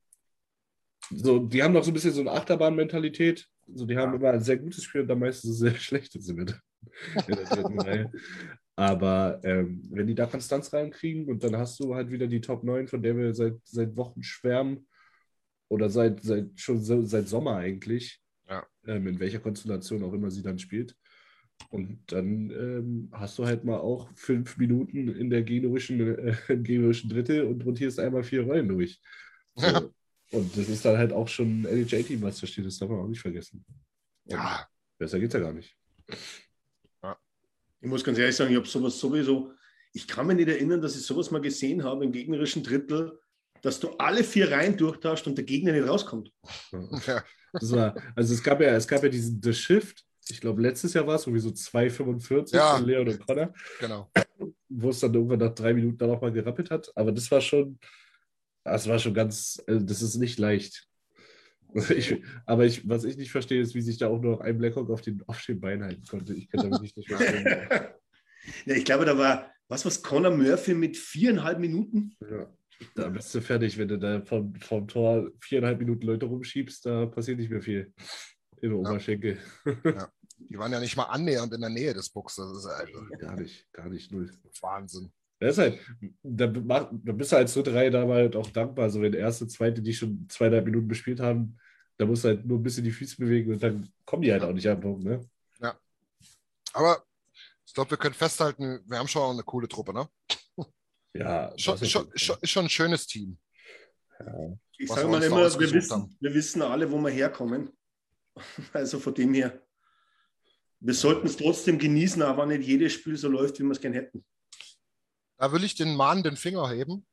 so, die haben noch so ein bisschen so eine Achterbahn-Mentalität. So, die haben immer ein sehr gutes Spiel und dann meistens ein sehr schlechtes in der dritten Reihe. Aber ähm, wenn die da Konstanz reinkriegen und dann hast du halt wieder die Top 9, von der wir seit, seit Wochen schwärmen, oder seit, seit schon so, seit Sommer eigentlich, Ja. ähm, in welcher Konstellation auch immer sie dann spielt. Und dann ähm, hast du halt mal auch fünf Minuten in der generischen, äh, im generischen Drittel und rotierst einmal vier Rollen durch. So. Ja. Und das ist dann halt auch schon ein LHA-Team, was da steht, das darf man auch nicht vergessen. Und Ja, Besser geht's ja gar nicht. Ich muss ganz ehrlich sagen, ich habe sowas sowieso, ich kann mich nicht erinnern, dass ich sowas mal gesehen habe im gegnerischen Drittel, dass du alle vier Reihen durchtauscht und der Gegner nicht rauskommt. ja. Das war, also es gab ja, es gab ja diesen The Shift, ich glaube letztes Jahr war es irgendwie so 2,45 Ja. von Leon und Connor, genau. wo es dann irgendwann nach drei Minuten dann auch mal gerappelt hat. Aber das war schon, das war schon ganz, also das ist nicht leicht. Ich, aber ich, was ich nicht verstehe, ist, wie sich da auch noch ein Blackhawk auf den, auf den Bein halten konnte. Ich kann damit nicht nicht verstehen. Ja, ich glaube, da war, was was Conor Murphy mit viereinhalb Minuten? Ja. Da bist du fertig, wenn du da vom, vom Tor viereinhalb Minuten Leute rumschiebst, da passiert nicht mehr viel im Oberschenkel. Die waren ja nicht mal annähernd in der Nähe des Buchs. Das ist also Gar nicht, gar nicht null. Wahnsinn. Das ist halt, da, mach- da bist du als dritte Reihe da halt auch dankbar. Also wenn erste, zweite, die schon zweieinhalb Minuten bespielt haben, da musst du halt nur ein bisschen die Füße bewegen und dann kommen die halt auch nicht an den Punkt, ne? Aber ich glaube, wir können festhalten, wir haben schon auch eine coole Truppe, ne? Ja, Schon, schon, schon, ist schon ein schönes Team. Ich Was sage mal immer, wir wissen, haben. wir wissen alle, wo wir herkommen. Also von dem her, wir sollten es trotzdem genießen, aber nicht jedes Spiel so läuft, wie wir es gerne hätten. Da will ich den Mann den Finger heben.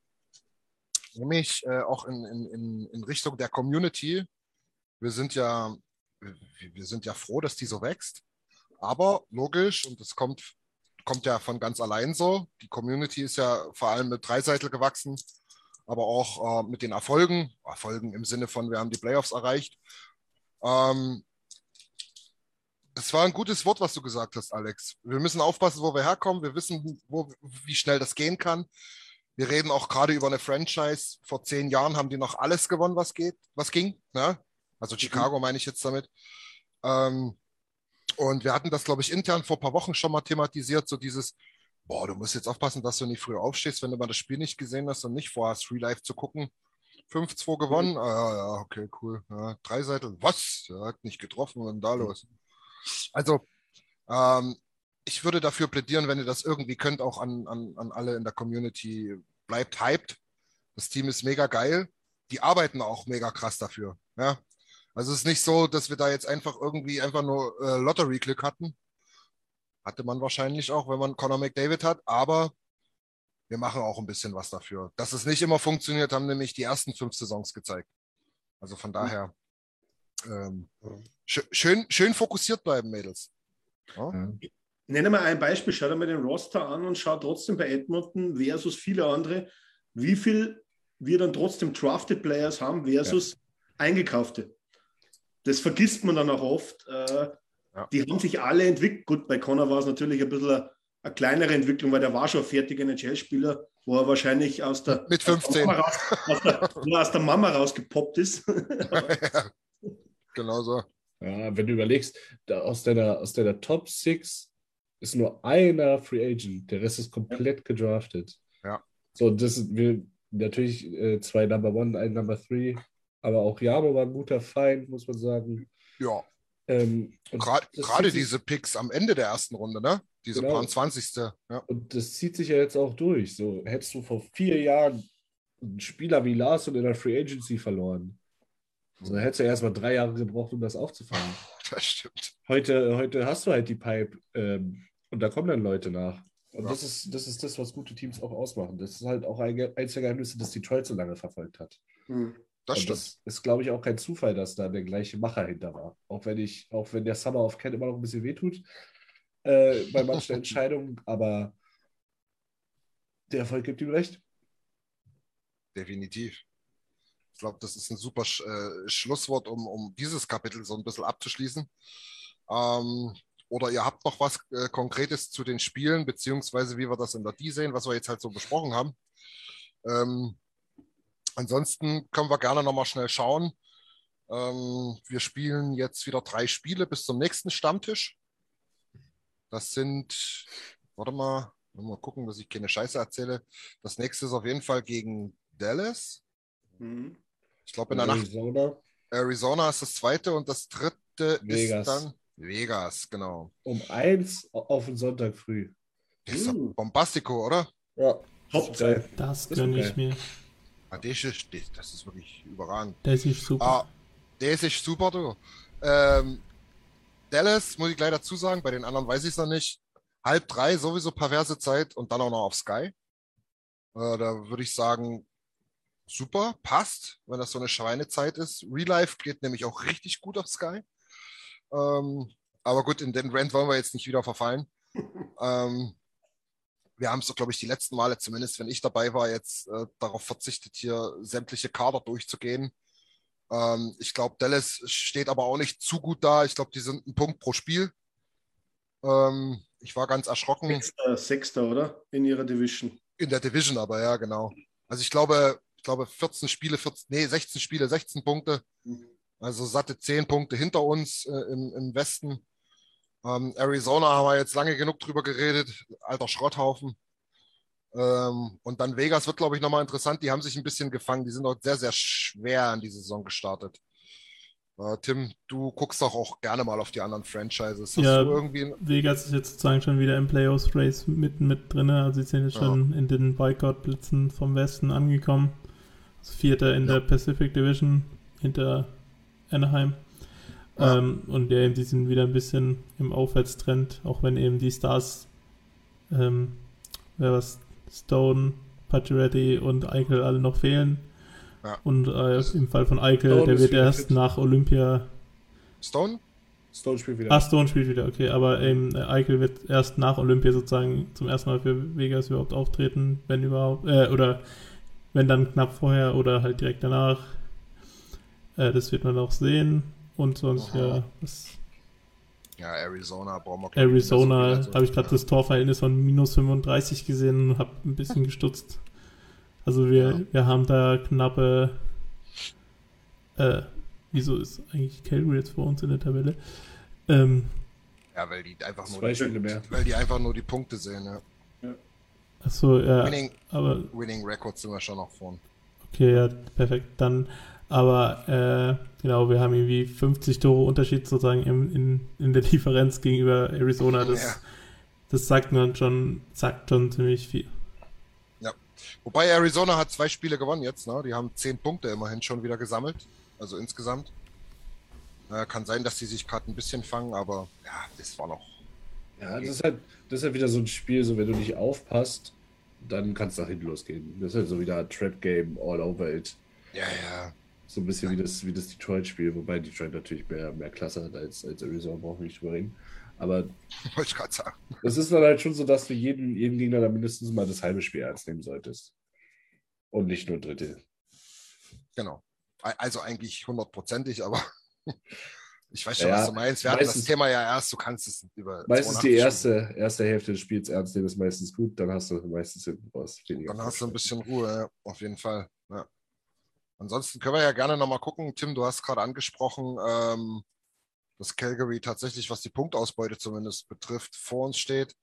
Nämlich äh, auch in, in, in, Richtung der Community. Wir sind ja, wir sind ja froh, dass die so wächst. Aber logisch, und das kommt, kommt ja von ganz allein so. Die Community ist ja vor allem mit Dreiseitel gewachsen, aber auch äh, mit den Erfolgen. Erfolgen im Sinne von, wir haben die Playoffs erreicht. Ähm, es war ein gutes Wort, was du gesagt hast, Alex. Wir müssen aufpassen, wo wir herkommen. Wir wissen, wo, wie schnell das gehen kann. Wir reden auch gerade über eine Franchise. Vor zehn Jahren haben die noch alles gewonnen, was geht, was ging. Ne? Also Chicago meine ich jetzt damit. Ähm, und wir hatten das, glaube ich, intern vor ein paar Wochen schon mal thematisiert, so dieses, boah, du musst jetzt aufpassen, dass du nicht früh aufstehst, wenn du mal das Spiel nicht gesehen hast und nicht vorhast, Free Life zu gucken. 5-2 gewonnen. Ah, ja, okay, cool. Ja, drei Seiten. Was? Er hat nicht getroffen. Was ist denn da los? Also, ähm, ich würde dafür plädieren, wenn ihr das irgendwie könnt, auch an, an, an alle in der Community, bleibt hyped. Das Team ist mega geil. Die arbeiten auch mega krass dafür. Ja? Also es ist nicht so, dass wir da jetzt einfach irgendwie einfach nur äh, Lottery-Glück hatten. Hatte man wahrscheinlich auch, wenn man Conor McDavid hat, aber wir machen auch ein bisschen was dafür. Dass es nicht immer funktioniert, haben nämlich die ersten fünf Saisons gezeigt. Also von daher ähm, schö- schön, schön fokussiert bleiben, Mädels. Ja? Ja. Nenne mal ein Beispiel, schau dir mal den Roster an und schau trotzdem bei Edmonton versus viele andere, wie viel wir dann trotzdem Drafted Players haben versus eingekaufte. Das vergisst man dann auch oft. Äh, Ja. Die haben sich alle entwickelt. Gut, bei Connor war es natürlich ein bisschen eine, eine kleinere Entwicklung, weil der war schon ein fertiger NHL-Spieler, wo er wahrscheinlich aus der, Mit aus der 15. Mama raus, aus der, er aus der Mama rausgepoppt ist. genau so. Ja, wenn du überlegst, aus, deiner, aus deiner Top 6 ist nur einer Free Agent, der Rest ist komplett gedraftet. Ja. So, das sind wir natürlich äh, zwei Number One, ein Number Three, aber auch Jamo war ein guter Feind, muss man sagen. Ja. Ähm, Gerade diese Picks am Ende der ersten Runde, ne? Diese Genau. paar 20. Ja. Und das zieht sich ja jetzt auch durch. So, hättest du vor vier Jahren einen Spieler wie Lars und in der Free Agency verloren. So, dann hättest du erst mal drei Jahre gebraucht, um das aufzufangen. Das stimmt. Heute, heute hast du halt die Pipe ähm, und da kommen dann Leute nach. Und Ja. das, ist, das ist das, was gute Teams auch ausmachen. Das ist halt auch ein, eins der Geheimnisse, das Detroit so lange verfolgt hat. Hm. Das und stimmt. das ist, glaube ich, auch kein Zufall, dass da der gleiche Macher hinter war. Auch wenn ich, auch wenn der Summer of Cat immer noch ein bisschen wehtut äh, bei manchen Entscheidungen, aber der Erfolg gibt ihm recht. Definitiv. Ich glaube, das ist ein super äh, Schlusswort, um, um dieses Kapitel so ein bisschen abzuschließen. Ähm, oder ihr habt noch was äh, Konkretes zu den Spielen, beziehungsweise wie wir das in der D sehen, was wir jetzt halt so besprochen haben. Ähm, ansonsten können wir gerne nochmal schnell schauen. Ähm, wir spielen jetzt wieder drei Spiele bis zum nächsten Stammtisch. Das sind, warte mal, mal gucken, dass ich keine Scheiße erzähle. Das nächste ist auf jeden Fall gegen Dallas. Hm. Ich glaube, in der Nacht Arizona Arizona ist das zweite und das dritte Vegas. ist dann Vegas, genau. um eins auf den Sonntag früh. Das ist Uh. Bombastico, oder? Ja, Hauptzeit. Das Das gönne ist ich mir. Ah, das, ist, das- das ist wirklich überragend. Das ist super. Ah, das ist super, du. Ähm, Dallas, muss ich gleich dazu sagen, bei den anderen weiß ich es noch nicht. Halb drei, sowieso perverse Zeit und dann auch noch auf Sky. Äh, da würde ich sagen, super, passt, wenn das so eine Schweinezeit ist. Real Life geht nämlich auch richtig gut auf Sky. Ähm, aber gut, in den Rant wollen wir jetzt nicht wieder verfallen. ähm, wir haben es doch, glaube ich, die letzten Male, zumindest wenn ich dabei war, jetzt äh, darauf verzichtet, hier sämtliche Kader durchzugehen. Ähm, ich glaube, Dallas steht aber auch nicht zu gut da. Ich glaube, die sind ein Punkt pro Spiel. Ähm, ich war ganz erschrocken Sechster, Sechster, oder? In ihrer Division. in der Division, aber ja, genau. Also ich glaube, glaube 14 Spiele, 14, nee, 16 Spiele, 16 Punkte. Also satte 10 Punkte hinter uns äh, im, im Westen. Ähm, Arizona haben wir jetzt lange genug drüber geredet. Alter Schrotthaufen. Ähm, und dann Vegas wird, glaube ich, nochmal interessant. Die haben sich ein bisschen gefangen. Die sind dort sehr, sehr schwer in die Saison gestartet. Äh, Tim, du guckst doch auch gerne mal auf die anderen Franchises. Hast Ja. du irgendwie Vegas ist jetzt sozusagen schon wieder im Playoffs-Race mitten mit drin. Also sie sind jetzt Ja. schon in den Boykott-Blitzen vom Westen angekommen. Vierter in Ja. der Pacific Division hinter Anaheim. Ja. Ähm, und ja, die sind wieder ein bisschen im Aufwärtstrend, auch wenn eben die Stars, ähm, wer was, Stone, Pacioretty und Eichel alle noch fehlen. Ja. Und äh, im Fall von Eichel, Stone der wird erst fit. nach Olympia Stone? Stone spielt wieder. Ah, Stone spielt wieder, okay. Aber ähm, Eichel wird erst nach Olympia sozusagen zum ersten Mal für Vegas überhaupt auftreten, wenn überhaupt. Äh, oder wenn dann knapp vorher oder halt direkt danach. Äh, das wird man auch sehen. Und sonst, Aha. ja, das Ja, Arizona brauchen wir so Arizona viel. Also, habe ich gerade ja. das Torverhältnis von minus 35 gesehen und habe ein bisschen gestutzt. Also wir, Ja. wir haben da knappe. Äh, wieso ist eigentlich Calgary jetzt vor uns in der Tabelle? Ähm, Ja, weil die einfach nur die, mehr. weil die einfach nur die Punkte sehen. Ja. Achso, ja. Winning, Aber Winning Records sind wir schon noch vorn. Okay, ja, perfekt. Dann, aber äh, genau, wir haben irgendwie 50 Tore Unterschied sozusagen im, in, in der Differenz gegenüber Arizona. Das, Ja. das sagt man schon, sagt schon ziemlich viel. Wobei Arizona hat zwei Spiele gewonnen jetzt. Ne? Die haben zehn Punkte immerhin schon wieder gesammelt. Also insgesamt. Äh, kann sein, dass die sich gerade ein bisschen fangen, aber ja, das war noch. Ja, das ist, halt, das ist halt wieder so ein Spiel, so wenn du nicht aufpasst, dann kann es nach hinten losgehen. Das ist halt so wieder ein Trap-Game all over it. Ja, ja. So ein bisschen wie das, wie das Detroit-Spiel, wobei Detroit natürlich mehr, mehr Klasse hat als, als Arizona, brauchen wir nicht drüber reden. Aber Wollte ich gerade sagen. es ist dann halt schon so, dass du jeden, jeden Gegner dann mindestens mal das halbe Spiel ernst nehmen solltest. Und nicht nur ein Drittel. Genau. Also eigentlich hundertprozentig, aber ich weiß Ja, schon, was du meinst. Wir hatten das Thema ja erst, du kannst es über Meistens 82 die erste, erste Hälfte des Spiels ernst nehmen ist meistens gut, dann hast du meistens hinten raus weniger. Dann hast du ein bisschen Ruhe, ja, auf jeden Fall. Ja. Ansonsten können wir ja gerne nochmal gucken. Tim, du hast gerade angesprochen, ähm, dass Calgary tatsächlich, was die Punktausbeute zumindest betrifft, vor uns steht.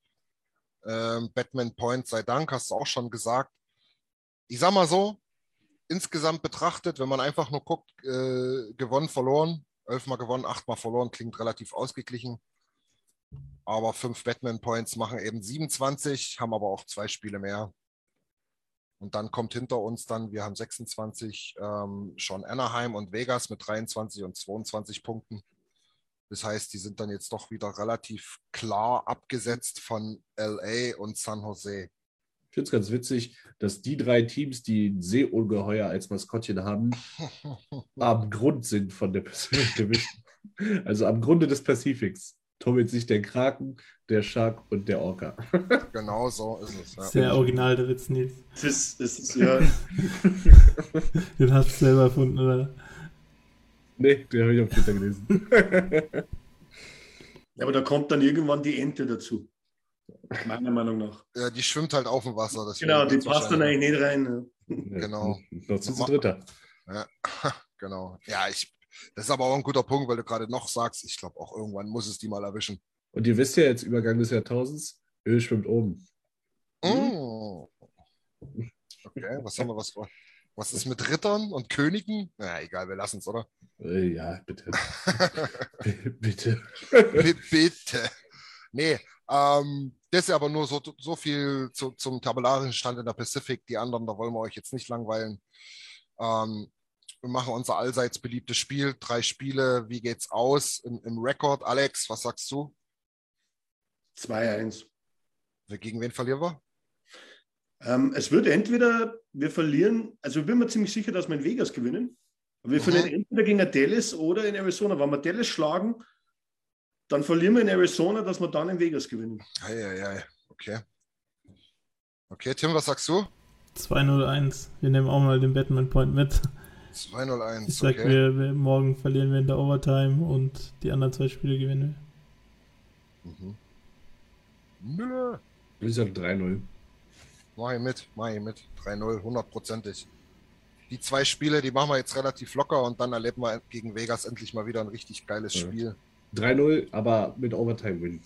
Ähm, Batman Point sei Dank, hast du auch schon gesagt. Ich sag mal so, insgesamt betrachtet, wenn man einfach nur guckt, äh, gewonnen, verloren, elfmal gewonnen, achtmal verloren, klingt relativ ausgeglichen. Aber fünf Batman Points machen eben 27, haben aber auch zwei Spiele mehr. Und dann kommt hinter uns dann, wir haben 26, ähm, schon Anaheim und Vegas mit 23 und 22 Punkten. Das heißt, die sind dann jetzt doch wieder relativ klar abgesetzt von LA und San Jose. Ich finde es ganz witzig, dass die drei Teams, die ein Seeungeheuer als Maskottchen haben, am Grund sind von der Pacific Division. Also am Grunde des Pazifiks tummelt sich der Kraken, der Shark und der Orca. genau so ist es. Ja. Sehr original, der Witz, Nils. Das ist, ja. Den hast du selber erfunden, oder? Nee, den habe ich auf Twitter gelesen. ja, aber da kommt dann irgendwann die Ente dazu. Meiner Meinung nach. Ja, die schwimmt halt auf dem Wasser. Genau, die passt dann eigentlich nicht rein. Ja, Genau. Noch zu dritter. Ja, genau. Ja, ich, das ist aber auch ein guter Punkt, weil du gerade noch sagst, ich glaube auch irgendwann muss es die mal erwischen. Und ihr wisst ja jetzt, Übergang des Jahrtausends, Öl schwimmt oben. Mm. Okay, was haben wir, was, was ist mit Rittern und Königen? Na, egal, wir lassen es, oder? Äh, ja, bitte. Bitte. Bitte. Nee, ähm, das ist aber nur so, so viel zu, zum tabellarischen Stand in der Pacific. Die anderen, da wollen wir euch jetzt nicht langweilen. Ähm, wir machen unser allseits beliebtes Spiel. Drei Spiele. Wie geht's aus im, im Rekord? Alex, was sagst du? 2-1. Gegen wen verlieren wir? Ähm, es wird entweder, wir verlieren, also ich bin mir ziemlich sicher, dass wir in Vegas gewinnen. Aber wir Mhm. verlieren entweder gegen Dallas oder in Arizona. Wenn wir Dallas schlagen, dann verlieren wir in Arizona, dass wir dann in Vegas gewinnen. Eieiei, okay. Okay, Tim, was sagst du? 2-0-1. Wir nehmen auch mal den Batman Point mit. 201, Ich sag, okay. wir, wir, morgen verlieren wir in der Overtime und die anderen zwei Spiele gewinnen Mhm. Nö. Ich sag 3-0. Mach ich mit, mach ich mit. 3-0, hundertprozentig. Die zwei Spiele, die machen wir jetzt relativ locker und dann erleben wir gegen Vegas endlich mal wieder ein richtig geiles Ja. Spiel. 3-0, aber mit Overtime-Win.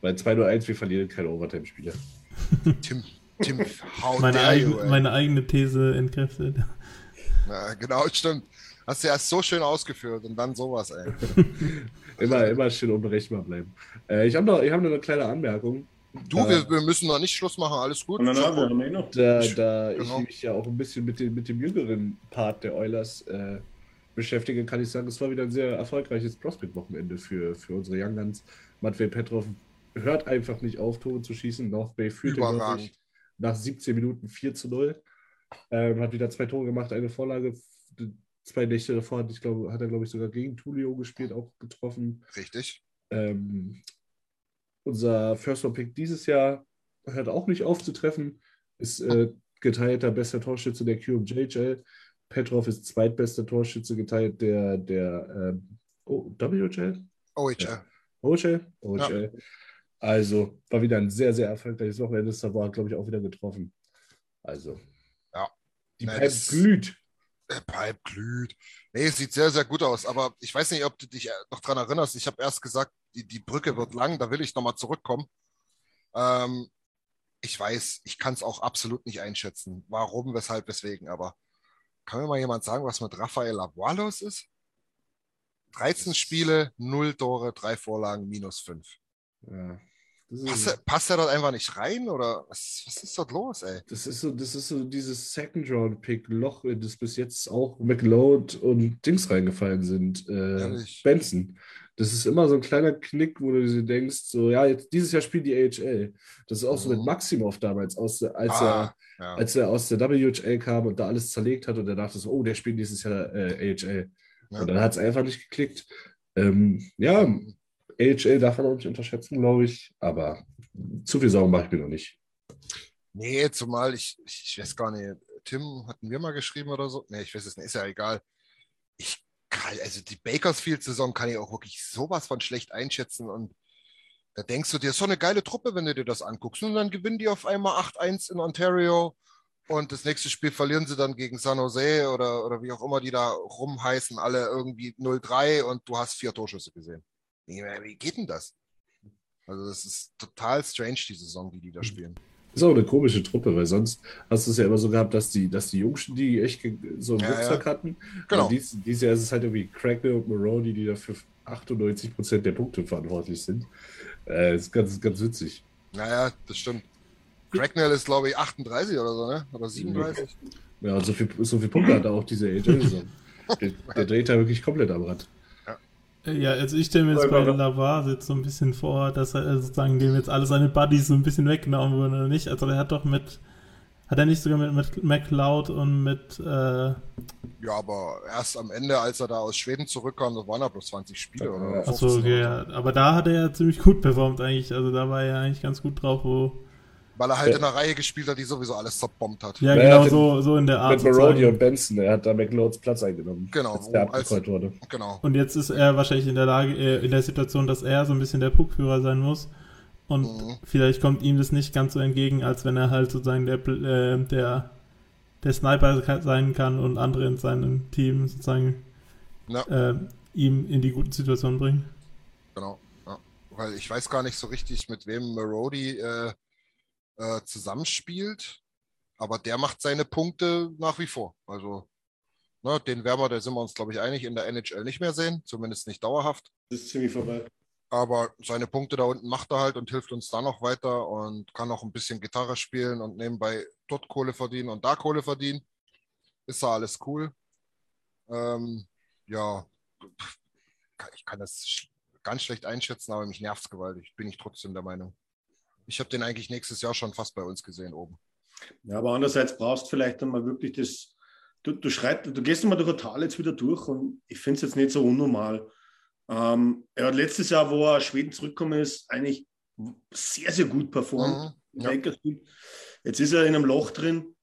Bei 2-0-1, wir verlieren keine Overtime-Spiele. Tim, Tim, how. Meine, dare you, eigen, ey. meine eigene These entkräftet. Ja, genau, stimmt. Hast du erst so schön ausgeführt und dann sowas, ey. Immer, immer schön unberechenbar bleiben. Äh, ich habe noch, ich hab noch eine kleine Anmerkung. Du, Äh, wir, wir müssen noch nicht Schluss machen, alles gut. Und dann haben wir haben wir eh noch. Da, da Genau. ich mich ja auch ein bisschen mit dem, mit dem jüngeren Part der Oilers äh, beschäftige, kann ich sagen, es war wieder ein sehr erfolgreiches Prospect-Wochenende für, für unsere Young Guns. Matvey Petrov hört einfach nicht auf, Tore zu schießen. North Bay führte, glaub nach 17 Minuten 4 zu 0. Ähm, hat wieder zwei Tore gemacht, eine Vorlage. Zwei Nächte davor hat, ich glaube, hat er, glaube ich, sogar gegen Tulio gespielt, auch getroffen. Richtig. Ähm, unser First Round Pick dieses Jahr hört auch nicht auf zu treffen. Ist äh, geteilter bester Torschütze der QMJHL. Petrov ist zweitbester Torschütze geteilt der, der ähm, oh, WHL? OHL. Ja. OHL? OHL. Also war wieder ein sehr, sehr erfolgreiches Wochenende. Savoy hat, glaube ich, auch wieder getroffen. Also. Ja. Die Ja, Pipe glüht. Der Pipe glüht. Nee, es sieht sehr, sehr gut aus. Aber ich weiß nicht, ob du dich noch dran erinnerst. Ich habe erst gesagt, die, die Brücke wird lang. Da will ich nochmal zurückkommen. Ähm, ich weiß, ich kann es auch absolut nicht einschätzen. Warum, weshalb, weswegen. Aber kann mir mal jemand sagen, was mit Rafael los ist? 13 Spiele, 0 Tore, 3 Vorlagen, minus 5. Ja. Passt, er- passt er dort einfach nicht rein? Oder was, was ist dort los, ey? Das ist so, das ist so dieses Second-Round-Pick-Loch, in das bis jetzt auch McLeod und Dings reingefallen sind. Äh? Benson. Das ist immer so ein kleiner Knick, wo du dir denkst, so, ja, jetzt dieses Jahr spielt die AHL. Das ist auch so mit Mhm. Maximov damals, aus als, Ah, er, ja. als er aus der WHL kam und da alles zerlegt hat und er dachte so, oh, der spielt dieses Jahr äh, AHL. Ja. Und dann hat es einfach nicht geklickt. Ähm, ja, AHL darf man auch nicht unterschätzen, glaube ich, aber zu viel Sorgen mache ich mir noch nicht. Nee, zumal ich, ich, weiß gar nicht, Tim, hatten wir mal geschrieben oder so? Nee, ich weiß es nicht, ist ja egal. Ich also die Bakersfield-Saison kann ich auch wirklich sowas von schlecht einschätzen und da denkst du dir, ist so eine geile Truppe, wenn du dir das anguckst. Und dann gewinnen die auf einmal 8-1 in Ontario und das nächste Spiel verlieren sie dann gegen San Jose oder, oder wie auch immer die da rumheißen, alle irgendwie 0-3 und du hast vier Torschüsse gesehen. Wie geht denn das? Also das ist total strange, die Saison, die die da spielen. Ist auch eine komische Truppe, weil sonst hast du es ja immer so gehabt, dass die, dass die Jungs, die echt so einen Ja, Rucksack ja. hatten. Genau. Und dies, dieses Jahr ist es halt irgendwie Cracknell und Maroney, die dafür 98% der Punkte verantwortlich sind. Äh, ist ganz, ganz witzig. Naja, das stimmt. Cracknell ist, glaube ich, 38 oder so, ne? Oder 37. Ja, und so viel, so viel Punkte hat er auch diese AJ-Saison. der, der dreht da wirklich komplett am Rad. Ja, also ich stelle mir jetzt bei Lavar jetzt so ein bisschen vor, dass er sozusagen dem jetzt alle seine Buddies so ein bisschen weggenommen wurden oder nicht. Also er hat doch mit, hat er nicht sogar mit, mit McLeod und mit, äh, Ja, aber erst am Ende, als er da aus Schweden zurückkam, das waren ja bloß 20 Spiele. Oder Ja. achso, 15 okay, ja. aber da hat er ja ziemlich gut performt eigentlich. Also da war er eigentlich ganz gut drauf, wo. Weil er halt Ja. in einer Reihe gespielt hat, die sowieso alles zerbombt hat. ja, genau mit- so, so in der Art. Mit sozusagen. und Benson, er hat da McLeods Platz eingenommen. Genau, Als der wo- als- abgefeuert wurde. Genau. Und jetzt ist er wahrscheinlich in der Lage, äh, in der Situation, dass er so ein bisschen der Puckführer sein muss. Und Mhm. vielleicht kommt ihm das nicht ganz so entgegen, als wenn er halt sozusagen der, äh, der, der Sniper sein kann und andere in seinem Team sozusagen Ja. äh, ihm in die guten Situationen bringen. Genau. Ja. Weil ich weiß gar nicht so richtig, mit wem Marody äh, äh, zusammenspielt. Aber der macht seine Punkte nach wie vor. Also, ne, den wir, da sind wir uns, glaube ich, einig, in der NHL nicht mehr sehen. Zumindest nicht dauerhaft. Das ist ziemlich vorbei. Aber seine Punkte da unten macht er halt und hilft uns da noch weiter und kann auch ein bisschen Gitarre spielen und nebenbei dort Kohle verdienen und da Kohle verdienen. Ist da alles cool. Ähm, ja, ich kann das ganz schlecht einschätzen, aber mich nervt es gewaltig. Bin ich trotzdem der Meinung. Ich habe den eigentlich nächstes Jahr schon fast bei uns gesehen oben. Ja, aber andererseits brauchst du vielleicht dann mal wirklich das. Du, du, schreit, du gehst mal durch ein Tal jetzt wieder durch und ich finde es jetzt nicht so unnormal. Ähm, er hat letztes Jahr, wo er aus Schweden zurückgekommen ist, eigentlich sehr, sehr gut performt. Mhm, ja. Jetzt ist er in einem Loch drin.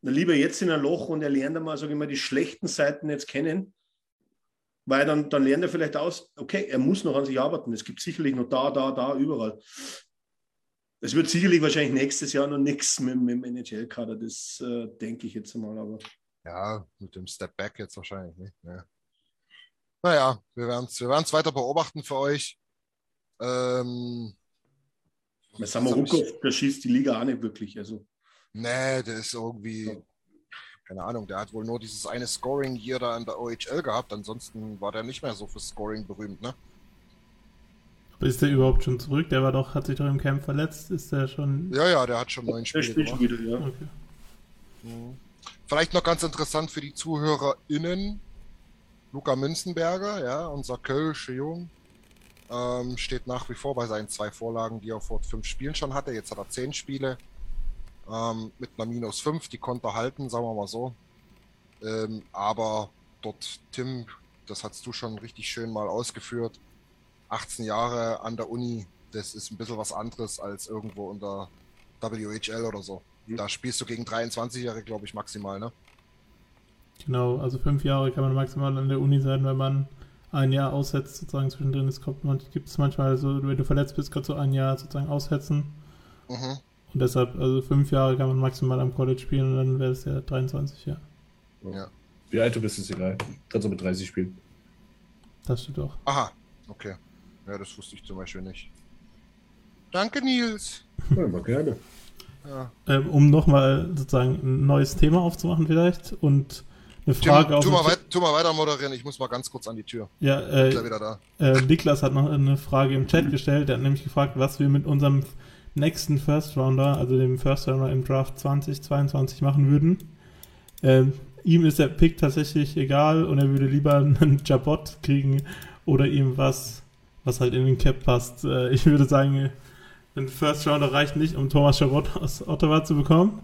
Na, lieber jetzt in ein Loch und er lernt einmal, sage ich mal, die schlechten Seiten jetzt kennen. Weil dann, dann lernt er vielleicht aus, okay, er muss noch an sich arbeiten. Es gibt sicherlich noch da, da, da, überall. Es wird sicherlich wahrscheinlich nächstes Jahr noch nichts mit, mit dem NHL-Kader, das äh, denke ich jetzt mal. Aber Ja, mit dem Step Back jetzt wahrscheinlich nicht. Ne? Naja, wir werden es wir werden's weiter beobachten für euch. Ähm, bei Samarukov, der schießt die Liga auch nicht wirklich. Also, Nee, der ist irgendwie, keine Ahnung, der hat wohl nur dieses eine Scoring hier da in der OHL gehabt. Ansonsten war der nicht mehr so für Scoring berühmt, ne? Ist der überhaupt schon zurück? Der war doch, hat sich doch im Camp verletzt. Ist der schon. Ja, ja, der hat schon neun Spiele spielt gemacht. wieder, ja. Okay. Mhm. Vielleicht noch ganz interessant für die ZuhörerInnen. Luca Münzenberger, ja, unser Kölsche Jung, ähm, steht nach wie vor bei seinen zwei Vorlagen, die er vor fünf Spielen schon hatte. Jetzt hat er zehn Spiele ähm, mit einer Minus fünf, die konnte er halten, sagen wir mal so. Ähm, aber dort, Tim, das hast du schon richtig schön mal ausgeführt. 18 Jahre an der Uni, das ist ein bisschen was anderes als irgendwo unter WHL oder so. Mhm. Da spielst du gegen 23-Jährige, glaube ich, maximal, ne? Genau, also fünf Jahre kann man maximal an der Uni sein, wenn man ein Jahr aussetzt, sozusagen zwischendrin. Es kommt, man, gibt es manchmal so, wenn du verletzt bist, kannst du ein Jahr sozusagen aussetzen. Mhm. Und deshalb, also fünf Jahre kann man maximal am College spielen und dann wäre es ja 23, ja. Ja. Wie alt du bist, ist egal. Kannst du mit 30 spielen. Das steht auch. Aha, okay. Ja, das wusste ich zum Beispiel nicht. Danke, Nils. Ja, mal gerne. Ja. Ähm, um nochmal sozusagen ein neues Thema aufzumachen vielleicht und eine Tim, Frage tu, mal weit, tu mal weiter moderieren, ich muss mal ganz kurz an die Tür. Ja, Ist äh, er wieder da? Äh, Niklas hat noch eine Frage im Chat gestellt. Er hat nämlich gefragt, was wir mit unserem nächsten First Rounder, also dem First Rounder im Draft 2022 machen würden. Ähm, ihm ist der Pick tatsächlich egal und er würde lieber einen Jabot kriegen oder ihm was, was halt in den Cap passt. Äh, ich würde sagen, ein First Rounder reicht nicht, um Thomas Chabot aus Ottawa zu bekommen.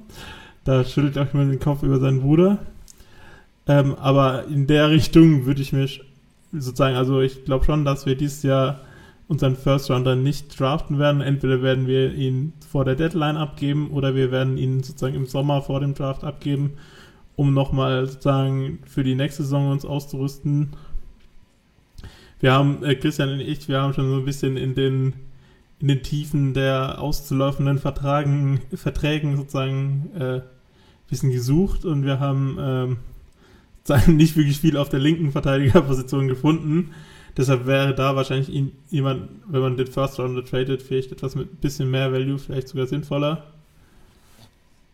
Da schüttelt euch mal den Kopf über seinen Bruder. Ähm, aber in der Richtung würde ich mir sozusagen, also ich glaube schon, dass wir dieses Jahr unseren First Rounder nicht draften werden. Entweder werden wir ihn vor der Deadline abgeben oder wir werden ihn sozusagen im Sommer vor dem Draft abgeben, um nochmal sozusagen für die nächste Saison uns auszurüsten. Wir haben, äh, Christian und ich, wir haben schon so ein bisschen in den, in den Tiefen der auszulaufenden Vertragen, Verträgen sozusagen äh, ein bisschen gesucht und wir haben ähm, nicht wirklich viel auf der linken Verteidigerposition gefunden. Deshalb wäre da wahrscheinlich ihn, jemand, wenn man den First Rounder tradet, vielleicht etwas mit ein bisschen mehr Value, vielleicht sogar sinnvoller.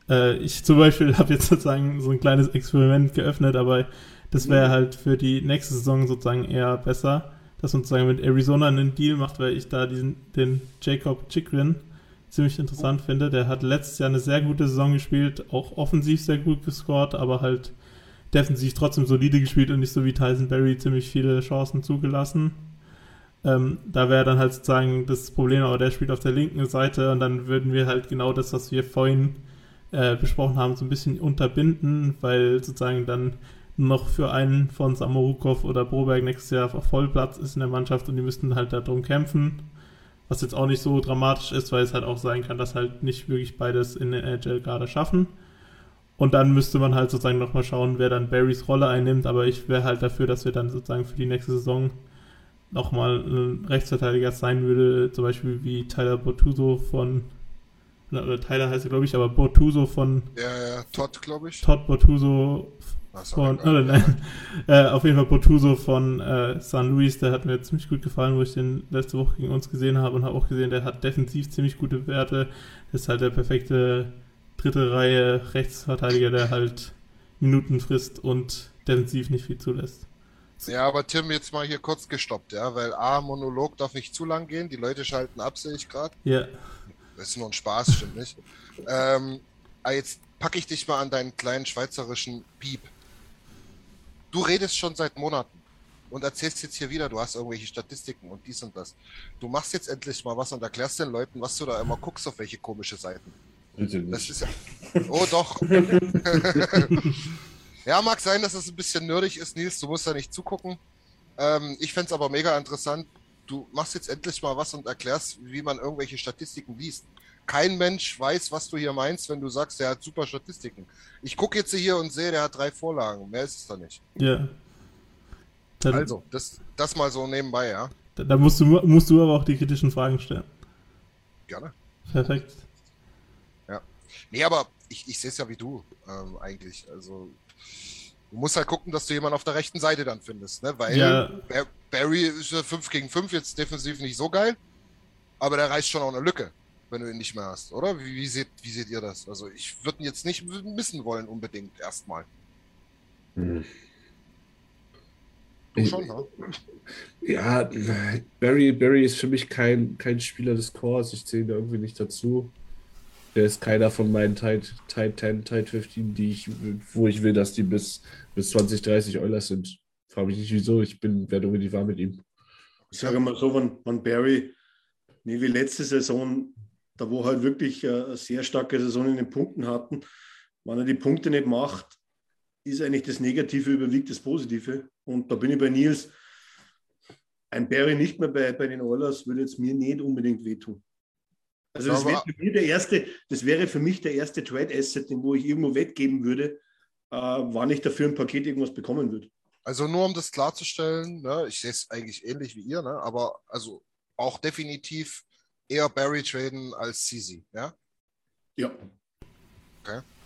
Äh, ich zum Beispiel habe jetzt sozusagen so ein kleines Experiment geöffnet, aber das wäre halt für die nächste Saison sozusagen eher besser, dass man sozusagen mit Arizona einen Deal macht, weil ich da diesen, den Jacob Chikrin ziemlich interessant finde. Der hat letztes Jahr eine sehr gute Saison gespielt, auch offensiv sehr gut gescored, aber halt defensiv trotzdem solide gespielt und nicht so wie Tyson Berry ziemlich viele Chancen zugelassen. Ähm, da wäre dann halt sozusagen das Problem, aber der spielt auf der linken Seite und dann würden wir halt genau das, was wir vorhin äh, besprochen haben, so ein bisschen unterbinden, weil sozusagen dann noch für einen von Samorukov oder Broberg nächstes Jahr auf Vollplatz ist in der Mannschaft und die müssten halt darum kämpfen. Was jetzt auch nicht so dramatisch ist, weil es halt auch sein kann, dass halt nicht wirklich beides in der NHL gerade schaffen. Und dann müsste man halt sozusagen nochmal schauen, wer dann Barrys Rolle einnimmt. Aber ich wäre halt dafür, dass wir dann sozusagen für die nächste Saison nochmal ein Rechtsverteidiger sein würde, zum Beispiel wie Tyler Bortuso von, oder Tyler heißt er glaube ich, aber Bortuso von. Ja, ja, Todd, glaube ich. Todd Bortuso von, oder nein, äh, auf jeden Fall Bortuso von äh, San Luis, der hat mir ziemlich gut gefallen, wo ich den letzte Woche gegen uns gesehen habe und habe auch gesehen, der hat defensiv ziemlich gute Werte. Das ist halt der perfekte dritte Reihe Rechtsverteidiger, der halt Minuten frisst und defensiv nicht viel zulässt. Ja, aber Tim, jetzt mal hier kurz gestoppt, ja, weil A, Monolog darf nicht zu lang gehen, die Leute schalten ab, sehe ich gerade. Ja. Das ist nur ein Spaß, stimmt nicht. Ähm, jetzt packe ich dich mal an deinen kleinen schweizerischen Piep. Du redest schon seit Monaten und erzählst jetzt hier wieder, du hast irgendwelche Statistiken und dies und das. Du machst jetzt endlich mal was und erklärst den Leuten, was du da immer guckst, auf welche komische Seiten. Das ist ja. Oh doch. ja, mag sein, dass es ein bisschen nerdig ist, Nils. Du musst da nicht zugucken. Ähm, ich fände es aber mega interessant. Du machst jetzt endlich mal was und erklärst, wie man irgendwelche Statistiken liest. Kein Mensch weiß, was du hier meinst, wenn du sagst, der hat super Statistiken. Ich gucke jetzt hier und sehe, der hat drei Vorlagen. Mehr ist es da nicht. Ja. Dann, Also, das, das mal so nebenbei, ja. da, da musst, du, musst du aber auch die kritischen Fragen stellen. Gerne. Perfekt. Nee, aber ich, ich sehe es ja wie du ähm, eigentlich. Also du musst halt gucken, dass du jemanden auf der rechten Seite dann findest, ne? Weil Ja. Bar- Barry ist ja 5 gegen 5 jetzt defensiv nicht so geil, aber der reißt schon auch eine Lücke, wenn du ihn nicht mehr hast, oder? Wie, wie, seht, wie seht ihr das? Also ich würde ihn jetzt nicht missen wollen unbedingt erstmal. Hm. Du schon, ne? Ja, Barry, Barry ist für mich kein, kein Spieler des Cores. Ich zähle ihn irgendwie nicht dazu. Der ist keiner von meinen Tide, Tide 10, Tide 15, die ich, wo ich will, dass die bis, bis 20, 30 Eulers sind. Frage mich nicht wieso. Ich bin, werde irgendwie war mit ihm. Ich sage mal so, wenn, wenn Barry, nee, wie letzte Saison, da wo halt wirklich äh, eine sehr starke Saison in den Punkten hatten, wenn er die Punkte nicht macht, ist eigentlich das Negative überwiegt das Positive. Und da bin ich bei Nils. Ein Barry nicht mehr bei, bei den Oilers würde jetzt mir nicht unbedingt wehtun. Also das wäre für mich der erste, das wäre für mich der erste Trade-Asset, den wo ich irgendwo weggeben würde, äh, wann ich dafür im Paket irgendwas bekommen würde. Also nur um das klarzustellen, ne, ich sehe es eigentlich ähnlich wie ihr, ne, aber also auch definitiv eher Barry traden als CZ, ja? Ja.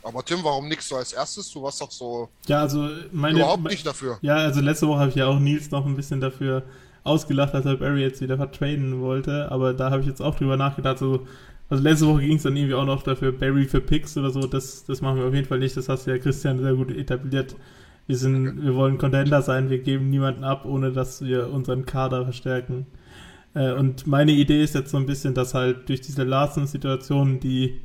Aber Tim, warum nickst du als erstes? Du warst doch so Ja, also meine. überhaupt nicht dafür. Ja, also letzte Woche habe ich ja auch Nils noch ein bisschen dafür ausgelacht, dass er Barry jetzt wieder vertraden wollte, aber da habe ich jetzt auch drüber nachgedacht, so, also letzte Woche ging es dann irgendwie auch noch dafür Barry für Picks oder so, das, das machen wir auf jeden Fall nicht, das hast du ja Christian sehr gut etabliert. Wir sind, wir wollen Contender sein, wir geben niemanden ab, ohne dass wir unseren Kader verstärken. Äh, und meine Idee ist jetzt so ein bisschen, dass halt durch diese Larsen-Situation, die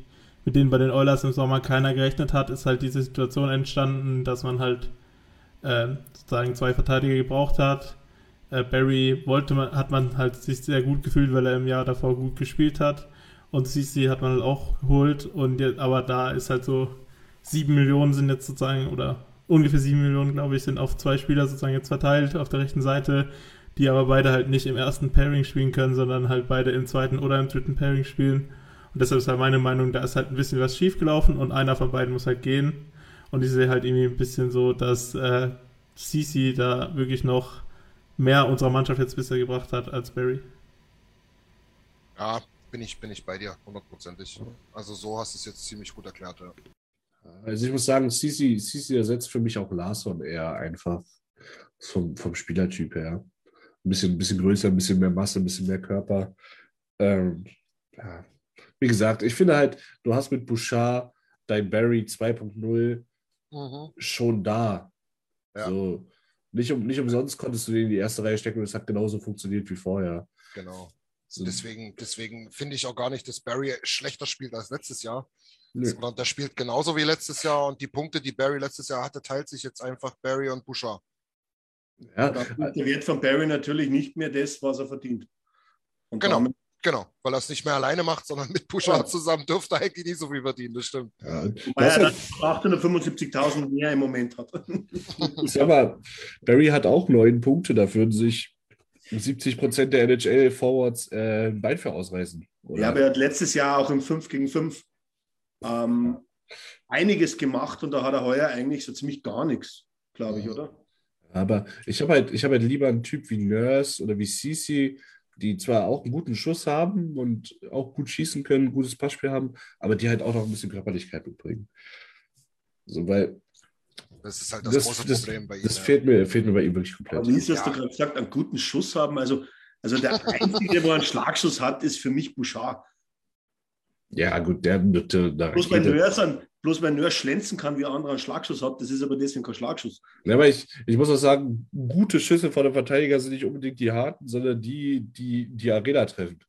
mit denen bei den Oilers im Sommer keiner gerechnet hat, ist halt diese Situation entstanden, dass man halt äh, sozusagen zwei Verteidiger gebraucht hat. Äh, Barry wollte man, hat man halt sich sehr gut gefühlt, weil er im Jahr davor gut gespielt hat. Und CC hat man halt auch geholt. Und jetzt, aber da ist halt so sieben Millionen sind jetzt sozusagen, oder ungefähr sieben Millionen, glaube ich, sind auf zwei Spieler sozusagen jetzt verteilt auf der rechten Seite, die aber beide halt nicht im ersten Pairing spielen können, sondern halt beide im zweiten oder im dritten Pairing spielen. Und deshalb ist halt meine Meinung, da ist halt ein bisschen was schiefgelaufen und einer von beiden muss halt gehen. Und ich sehe halt irgendwie ein bisschen so, dass äh, Cici da wirklich noch mehr unserer Mannschaft jetzt bisher gebracht hat als Barry. Ja, bin ich, bin ich bei dir, hundertprozentig. Also so hast du es jetzt ziemlich gut erklärt, ja. Also ich muss sagen, Sisi, Sisi ersetzt für mich auch Larson eher einfach vom, vom Spielertyp her. Ein bisschen, ein bisschen größer, ein bisschen mehr Masse, ein bisschen mehr Körper. Ähm, ja. Wie gesagt, ich finde halt, du hast mit Bouchard dein Barry 2.0 Mhm. schon da. Ja. So, nicht, um, nicht umsonst konntest du den in die erste Reihe stecken und es hat genauso funktioniert wie vorher. Genau. So, Deswegen, deswegen finde ich auch gar nicht, dass Barry schlechter spielt als letztes Jahr. nö. Sondern der spielt genauso wie letztes Jahr und die Punkte, die Barry letztes Jahr hatte, teilt sich jetzt einfach Barry und Bouchard. Ja, ist der Wert von Barry natürlich nicht mehr das, was er verdient. Und Genau. damit- Genau, weil er es nicht mehr alleine macht, sondern mit Bouchard Ja. zusammen dürfte er eigentlich nicht so viel verdienen, das stimmt. ja. Weil er dann 875.000 mehr im Moment hat. Sag mal, Barry hat auch neun Punkte, da würden sich 70 Prozent der NHL-Forwards äh, ein Bein für ausreißen. Oder? Ja, aber er hat letztes Jahr auch im 5 gegen 5 ähm, einiges gemacht und da hat er heuer eigentlich so ziemlich gar nichts, glaube ich, oder? Aber ich habe halt, ich hab halt lieber einen Typ wie Nurse oder wie Sisi, die zwar auch einen guten Schuss haben und auch gut schießen können, ein gutes Passspiel haben, aber die halt auch noch ein bisschen Körperlichkeit mitbringen. So, weil Das ist halt das, das, große das, Problem bei ihm. das fehlt, mir, fehlt mir bei ihm wirklich Aber komplett. wie ist das Ja. du gerade gesagt, einen guten Schuss haben? Also, also der Einzige, der einen Schlagschuss hat, ist für mich Bouchard. Ja, gut, der mit der Bloß bei Rakete. Bloß bei Nörs schlänzen kann, wie ein anderer einen Schlagschuss hat, das ist aber deswegen kein Schlagschuss. Ja, aber ich, ich muss auch sagen, gute Schüsse von der Verteidiger sind nicht unbedingt die harten, sondern die, die die Arena treffen.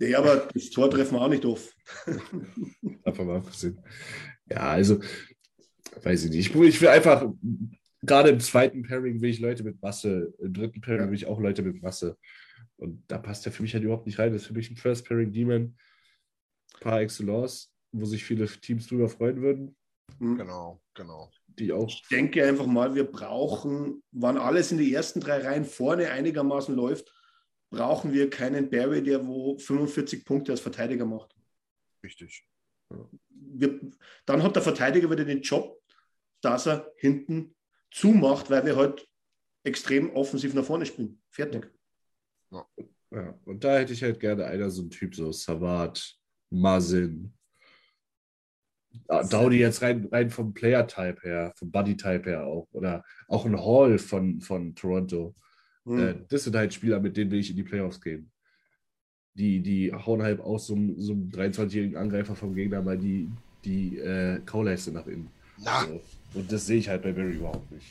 Ja, aber das Tor treffen wir auch nicht oft. Einfach mal abgesehen. Ja, also, weiß ich nicht. Ich, will- einfach, gerade im zweiten Pairing will ich Leute mit Masse, im dritten Pairing will ich auch Leute mit Masse. Und da passt der für mich halt überhaupt nicht rein. Das ist für mich ein First Pairing Demon par excellence, wo sich viele Teams drüber freuen würden, Hm. Genau, genau. die auch. Ich denke einfach mal, wir brauchen, wann alles in die ersten drei Reihen vorne einigermaßen läuft, brauchen wir keinen Barry, der wo 45 Punkte als Verteidiger macht. Richtig. Wir, dann hat der Verteidiger wieder den Job, dass er hinten zumacht, weil wir halt extrem offensiv nach vorne spielen. Fertig. Ja, und da hätte ich halt gerne einer so ein Typ, so Savat, Mazin. Dowdy jetzt rein, rein vom Player-Type her, vom Buddy-Type her auch. Oder auch ein Hall von, von Toronto. Hm. Äh, das sind halt Spieler, mit denen will ich in die Playoffs gehen. Die, die hauen halt aus so, einem- so einem 23-jährigen Angreifer vom Gegner mal die, die äh, Kauleiste nach innen. Na, So. Und das sehe ich halt bei Barry überhaupt nicht.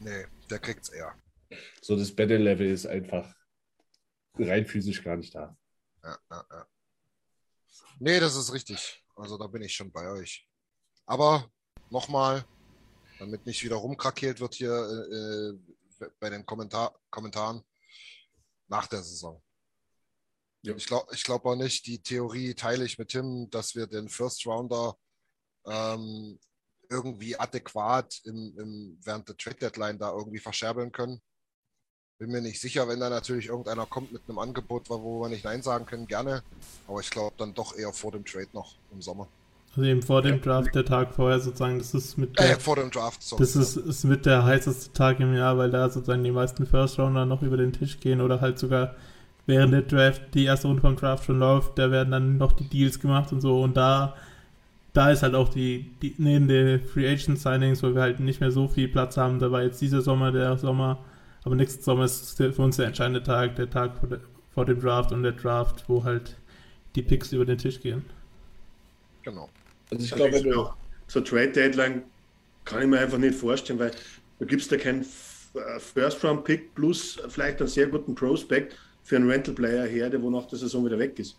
nee, der kriegt's eher. So, das Battle-Level ist einfach rein physisch gar nicht da. Ja, ja, ja. Nee, das ist richtig. Also da bin ich schon bei euch. Aber nochmal, damit nicht wieder rumkrakeelt wird hier äh, äh, bei den Kommentar Kommentaren nach der Saison. Ja. Ich glaube ich glaub auch nicht, die Theorie teile ich mit Tim, dass wir den First Rounder ähm, irgendwie adäquat im, im, während der Trade Deadline da irgendwie verscherbeln können. Bin mir nicht sicher, wenn da natürlich irgendeiner kommt mit einem Angebot, wo wir nicht Nein sagen können, gerne. Aber ich glaube dann doch eher vor dem Trade noch im Sommer. Also eben vor dem Draft, der Tag vorher sozusagen, das ist mit Äh, der, vor dem Draft. Sorry. das ist, ist mit der heißeste Tag im Jahr, weil da sozusagen die meisten First Rounder noch über den Tisch gehen oder halt sogar während der Draft, die erste Runde vom Draft schon läuft, da werden dann noch die Deals gemacht und so und da da ist halt auch die, die neben den Free Agent Signings, wo wir halt nicht mehr so viel Platz haben, da war jetzt dieser Sommer der Sommer, aber nächsten Sommer ist für uns der entscheidende Tag, der Tag vor, der, vor dem Draft und der Draft, wo halt die Picks über den Tisch gehen. Genau. Also ich glaube, du, So Trade Deadline kann ich mir einfach nicht vorstellen, weil du gibst da keinen äh, First-Round-Pick plus vielleicht einen sehr guten Prospect für einen Rental-Player her, der wo nach der Saison wieder weg ist.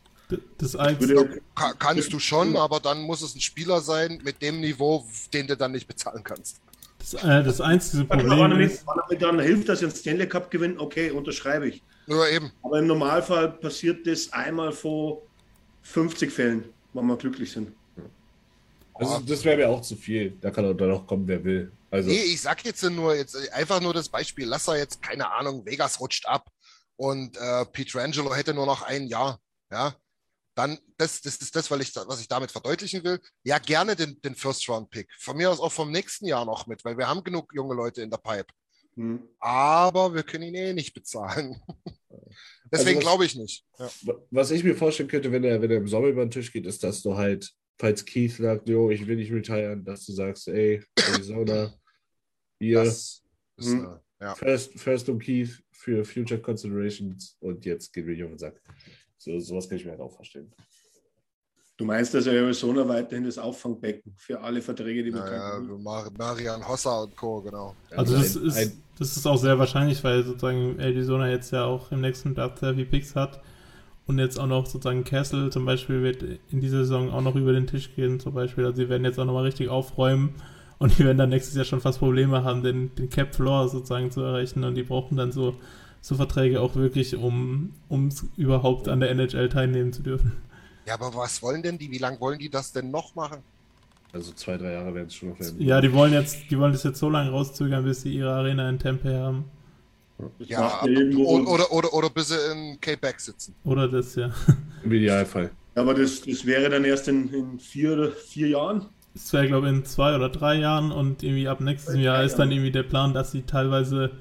Das einzige, kannst du schon, aber dann muss es ein Spieler sein mit dem Niveau, den du dann nicht bezahlen kannst. Das, äh, das einzige Problem mit, ist, wenn er mir dann hilft, dass ich einen Stanley Cup gewinne, okay, unterschreibe ich. Nur eben. Aber im Normalfall passiert das einmal vor 50 Fällen, wenn wir glücklich sind. also das wäre mir auch zu viel. Da kann auch dann auch kommen, wer will. Also, Nee, ich sag jetzt nur, jetzt einfach nur das Beispiel. Lass er jetzt, keine Ahnung, Vegas rutscht ab und äh, Pietrangelo hätte nur noch ein Jahr. Ja, dann, das, das ist das, weil ich, was ich damit verdeutlichen will. Ja, gerne den, den First-Round-Pick. Von mir aus auch vom nächsten Jahr noch mit, weil wir haben genug junge Leute in der Pipe. Hm. Aber wir können ihn eh nicht bezahlen. Deswegen was- glaube ich nicht. Ja. was ich mir vorstellen könnte, wenn er, wenn er im Sommer über den Tisch geht, ist, dass du halt, falls Keith sagt, jo, ich will nicht retiren, dass du sagst, ey, Arizona, hier, Das ist, Hm. ja. first, first um Keith für Future Considerations und jetzt geht mir auf den Sack. So, sowas kann ich mir halt auch vorstellen. Du meinst, dass Arizona weiterhin das Auffangbecken für alle Verträge, die Ja, bekannt ja, Marian Hossa und Co., genau. Also das ein- ist, ein- das ist auch sehr wahrscheinlich, weil sozusagen Arizona jetzt ja auch im nächsten Draft sehr viel Picks hat und jetzt auch noch sozusagen Castle zum Beispiel wird in dieser Saison auch noch über den Tisch gehen zum Beispiel. Also sie werden jetzt auch nochmal richtig aufräumen und die werden dann nächstes Jahr schon fast Probleme haben, den, den Cap Floor sozusagen zu erreichen und die brauchen dann so, so Verträge auch wirklich, um es überhaupt an der NHL teilnehmen zu dürfen. Ja, aber was wollen denn die? Wie lange wollen die das denn noch machen? Also zwei, drei Jahre werden es schon noch werden. Ja, die wollen jetzt, die wollen das jetzt so lange rauszögern, bis sie ihre Arena in Tempe haben. Das Ja, oder, oder, oder, oder bis sie in K-Back sitzen. Oder das, ja. Im Idealfall. aber das, das wäre dann erst in, in vier, oder vier Jahren. Es wäre, glaube ich, in zwei oder drei Jahren und irgendwie ab nächstem Jahr ist dann irgendwie der Plan, dass sie teilweise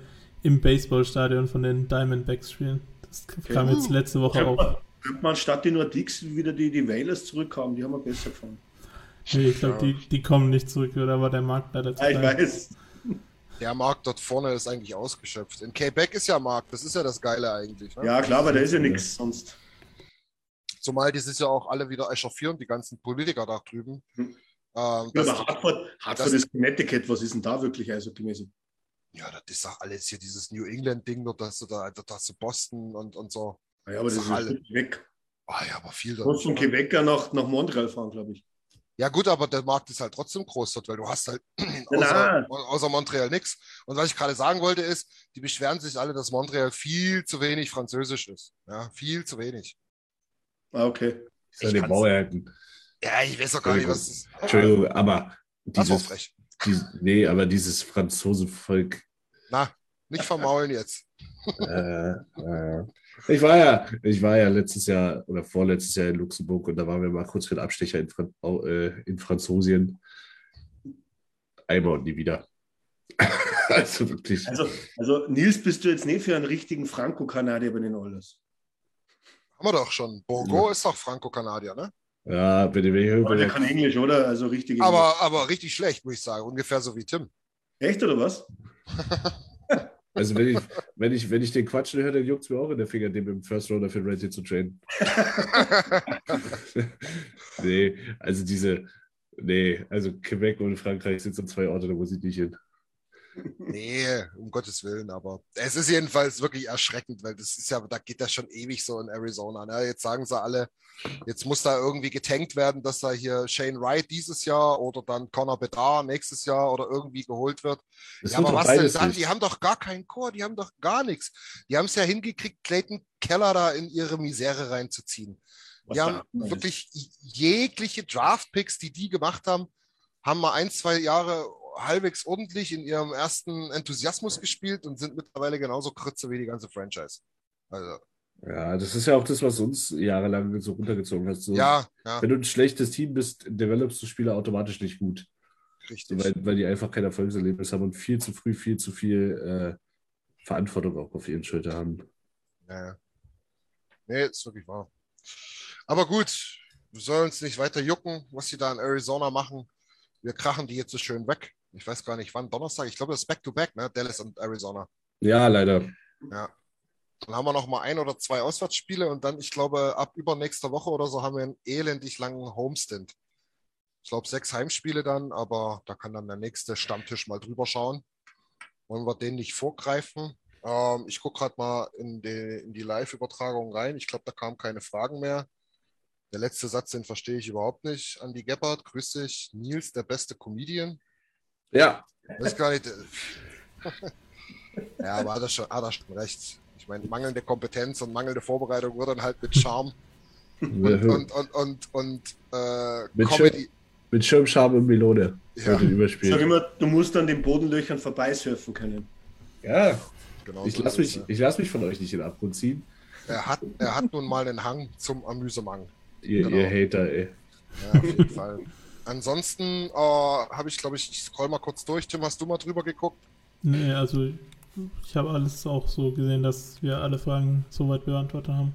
im Baseballstadion von den Diamondbacks spielen. Das kam jetzt letzte Woche auf. man, könnte man statt den Nordics wieder die, die Whalers zurückhaben, die haben wir besser gefunden. Nee, ich glaube, die, die kommen nicht zurück, oder war der Markt leider zu Ja, ich klein. weiß. Der Markt dort vorne ist eigentlich ausgeschöpft. In K-Back ist ja Markt, das ist ja das Geile eigentlich. Ne? Ja, klar, aber da ist ja nichts sonst. Zumal die sich ja auch alle wieder echauffieren, die ganzen Politiker da drüben. Hm. Ähm, Ja, das, aber Hartford, Hartford das- ist Connecticut, was ist denn da wirklich eishockeymäßig? Ja, das ist doch alles hier dieses New England-Ding, dort hast du da, dort hast du Boston und, und so. Ja, aber das Sag ist alle. weg. Ah ja, aber viel Du musst von dort. Quebecer nach, nach Montreal fahren, glaube ich. Ja gut, aber der Markt ist halt trotzdem groß dort, weil du hast halt außer, außer Montreal nichts. Und was ich gerade sagen wollte ist, die beschweren sich alle, dass Montreal viel zu wenig französisch ist. Ja, viel zu wenig. Ah, okay. Ich soll Ich. Ja, ich weiß doch gar nicht, was das ist. Entschuldigung, aber Das war dieses, frech. Dies, nee, aber dieses Franzosenvolk. Na, nicht vermaulen jetzt. Äh, äh, ich war ja, ich war ja letztes Jahr oder vorletztes Jahr in Luxemburg und da waren wir mal kurz für den Abstecher in, Fran äh, in Franzosien. Einmal und nie wieder. also wirklich. Also, also Nils, bist du jetzt nicht für einen richtigen Franco-Kanadier bei den Oilers? Haben wir doch schon. Bourgo ist doch Franco-Kanadier, ne? Ja, bitte, wenn ich Aber der kann Englisch, oder? Also richtig. Aber, aber richtig schlecht, muss ich sagen. Ungefähr so wie Tim. Englisch. Echt, oder was? also wenn ich, wenn ich, wenn ich den quatschen höre, dann juckt es mir auch in der Finger, den im First Roller für Ready zu trainen. nee, also diese, nee, also Quebec und Frankreich sind so zwei Orte, da muss ich nicht hin. Nee, um Gottes Willen, aber es ist jedenfalls wirklich erschreckend, weil das ist ja, da geht das schon ewig so in Arizona. Ne? Jetzt sagen sie alle, jetzt muss da irgendwie getankt werden, dass da hier Shane Wright dieses Jahr oder dann Connor Bedard nächstes Jahr oder irgendwie geholt wird. Das ja, aber was denn dann? nicht. Die haben doch gar keinen Chor, die haben doch gar nichts. Die haben es ja hingekriegt, Clayton Keller da in ihre Misere reinzuziehen. Was Die haben wirklich jegliche Draft-Picks, die die gemacht haben, haben mal ein, zwei Jahre halbwegs ordentlich in ihrem ersten Enthusiasmus gespielt und sind mittlerweile genauso Krütze wie die ganze Franchise. Also, Ja, das ist ja auch das, was uns jahrelang so runtergezogen hat. So, ja, ja, Wenn du ein schlechtes Team bist, developst du Spieler automatisch nicht gut. richtig. Weil, weil die einfach kein Erfolgserlebnis haben und viel zu früh, viel zu viel äh, Verantwortung auch auf ihren Schultern haben. Ja, ja. Nee, ist wirklich wahr. Aber gut, wir sollen uns nicht weiter jucken, was sie da in Arizona machen. Wir krachen die jetzt so schön weg. Ich weiß gar nicht wann, Donnerstag. Ich glaube, das ist Back-to-Back, ne? Dallas und Arizona. Ja, leider. Ja. Dann haben wir noch mal ein oder zwei Auswärtsspiele und dann, ich glaube, ab übernächster Woche oder so haben wir einen elendig langen Homestint. Ich glaube, sechs Heimspiele dann, aber da kann dann der nächste Stammtisch mal drüber schauen. Wollen wir den nicht vorgreifen? Ähm, ich gucke gerade mal in die, in die Live-Übertragung rein. Ich glaube, da kamen keine Fragen mehr. Der letzte Satz, den verstehe ich überhaupt nicht. Andi Gebhardt, grüß dich. Nils, der beste Comedian. Ja, Weiß gar nicht. ja, aber hat er schon, hat er schon recht. Ich meine, mangelnde Kompetenz und mangelnde Vorbereitung wird dann halt mit Charme und, und, und, und, und äh, Mit Comedy. mit Schirmscham und Melone. Ja, Ich sag immer, du musst an den Bodenlöchern vorbeisurfen können. Ja, genau ich so lasse ist mich, ich lass mich von euch nicht in den Abgrund ziehen. ja. er, hat, er hat nun mal einen Hang zum Amüsemang. Ihr, Genau. ihr Hater, ey. Ja, auf jeden Fall. Ansonsten äh, habe ich, glaube ich, ich scroll mal kurz durch. Tim, hast du mal drüber geguckt? Nee, also ich habe alles auch so gesehen, dass wir alle Fragen soweit beantwortet haben.